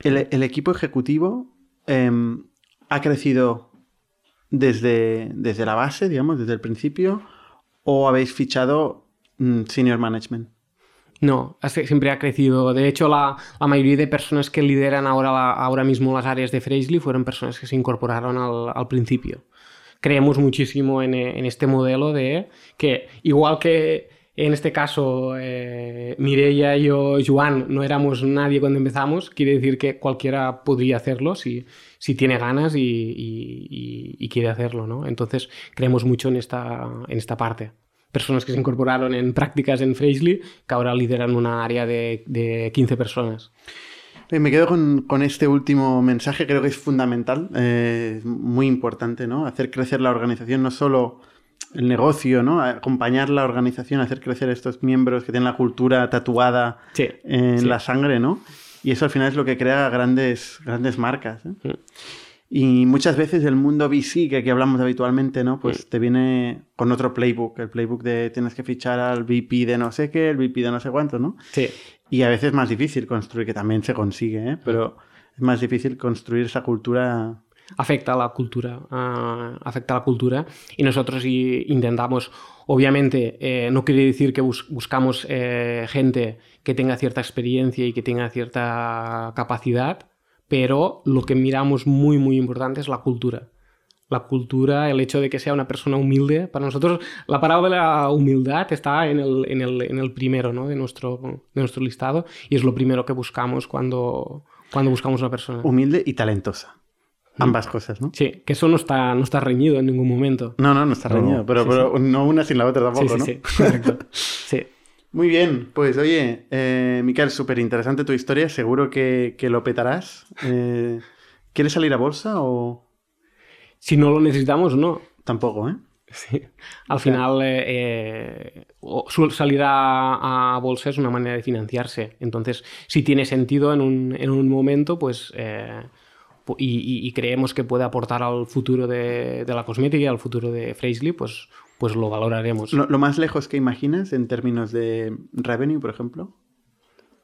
El, equipo ejecutivo eh, ha crecido desde, desde la base, digamos, desde el principio, o habéis fichado mm, senior management? No, siempre ha crecido. De hecho, la, mayoría de personas que lideran ahora, ahora mismo las áreas de Freshly fueron personas que se incorporaron al, principio. Creemos muchísimo en, este modelo de que, igual que en este caso eh, Mireia y yo, Joan, no éramos nadie cuando empezamos, quiere decir que cualquiera podría hacerlo si, si tiene ganas y, quiere hacerlo. ¿no? Entonces, creemos mucho en esta, en esta parte personas que se incorporaron en prácticas en Freshly, que ahora lideran una área de, de 15 personas. Me quedo con, este último mensaje, creo que es fundamental, eh, muy importante, ¿no? Hacer crecer la organización, no solo el negocio, ¿no? Acompañar la organización, hacer crecer a estos miembros que tienen la cultura tatuada en la sangre, ¿no? Y eso al final es lo que crea grandes, grandes marcas. ¿eh? Mm. Y muchas veces el mundo VC, que aquí hablamos habitualmente, ¿no? Pues te viene con otro playbook, el playbook de tienes que fichar al VP de no sé qué, el VP de no sé cuánto, ¿no? Sí. Y a veces es más difícil construir, que también se consigue, ¿eh? Pero es más difícil construir esa cultura afecta a la cultura, afecta a la cultura y nosotros intentamos, obviamente, eh, no quiere decir que buscamos eh, gente que tenga cierta experiencia y que tenga cierta capacidad, pero lo que miramos muy, muy importante es la cultura. La cultura, el hecho de que sea una persona humilde. Para nosotros, la palabra humildad está en el, en el, en el primero ¿no? de, nuestro, de nuestro listado y es lo primero que buscamos cuando, cuando buscamos una persona. Humilde y talentosa. Mm. Ambas cosas, ¿no? Sí, que eso no está, no está reñido en ningún momento. No, no, no está reñido, pero, pero no una sin la otra tampoco, sí, ¿no? Sí, correcto. sí. Muy bien, pues oye, eh, Miquel, súper interesante tu historia, seguro que, lo petarás. Eh, ¿Quieres salir a bolsa o...? Si no lo necesitamos, no. Tampoco, ¿eh? Sí. Al final, eh, salir a, bolsa es una manera de financiarse. Entonces, si tiene sentido en un, en un momento, pues... Y, creemos que puede aportar al futuro de, de la cosmética y al futuro de Freshly, pues pues lo valoraremos. ¿Lo, más lejos que imaginas en términos de revenue, por ejemplo?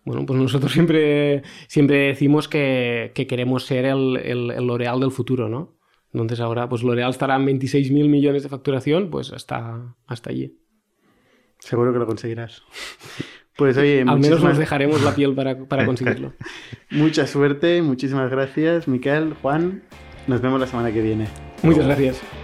Bueno, pues nosotros siempre, siempre decimos que, queremos ser el, el, L'Oreal del futuro, ¿no? Entonces ahora, pues L'Oreal estará en 26.000 millones de facturación, pues hasta, hasta allí. Seguro que lo conseguirás. Pues oye, al menos nos dejaremos la piel para, para conseguirlo. Mucha suerte, muchísimas gracias, Miquel, Juan. Nos vemos la semana que viene. Muchas gracias.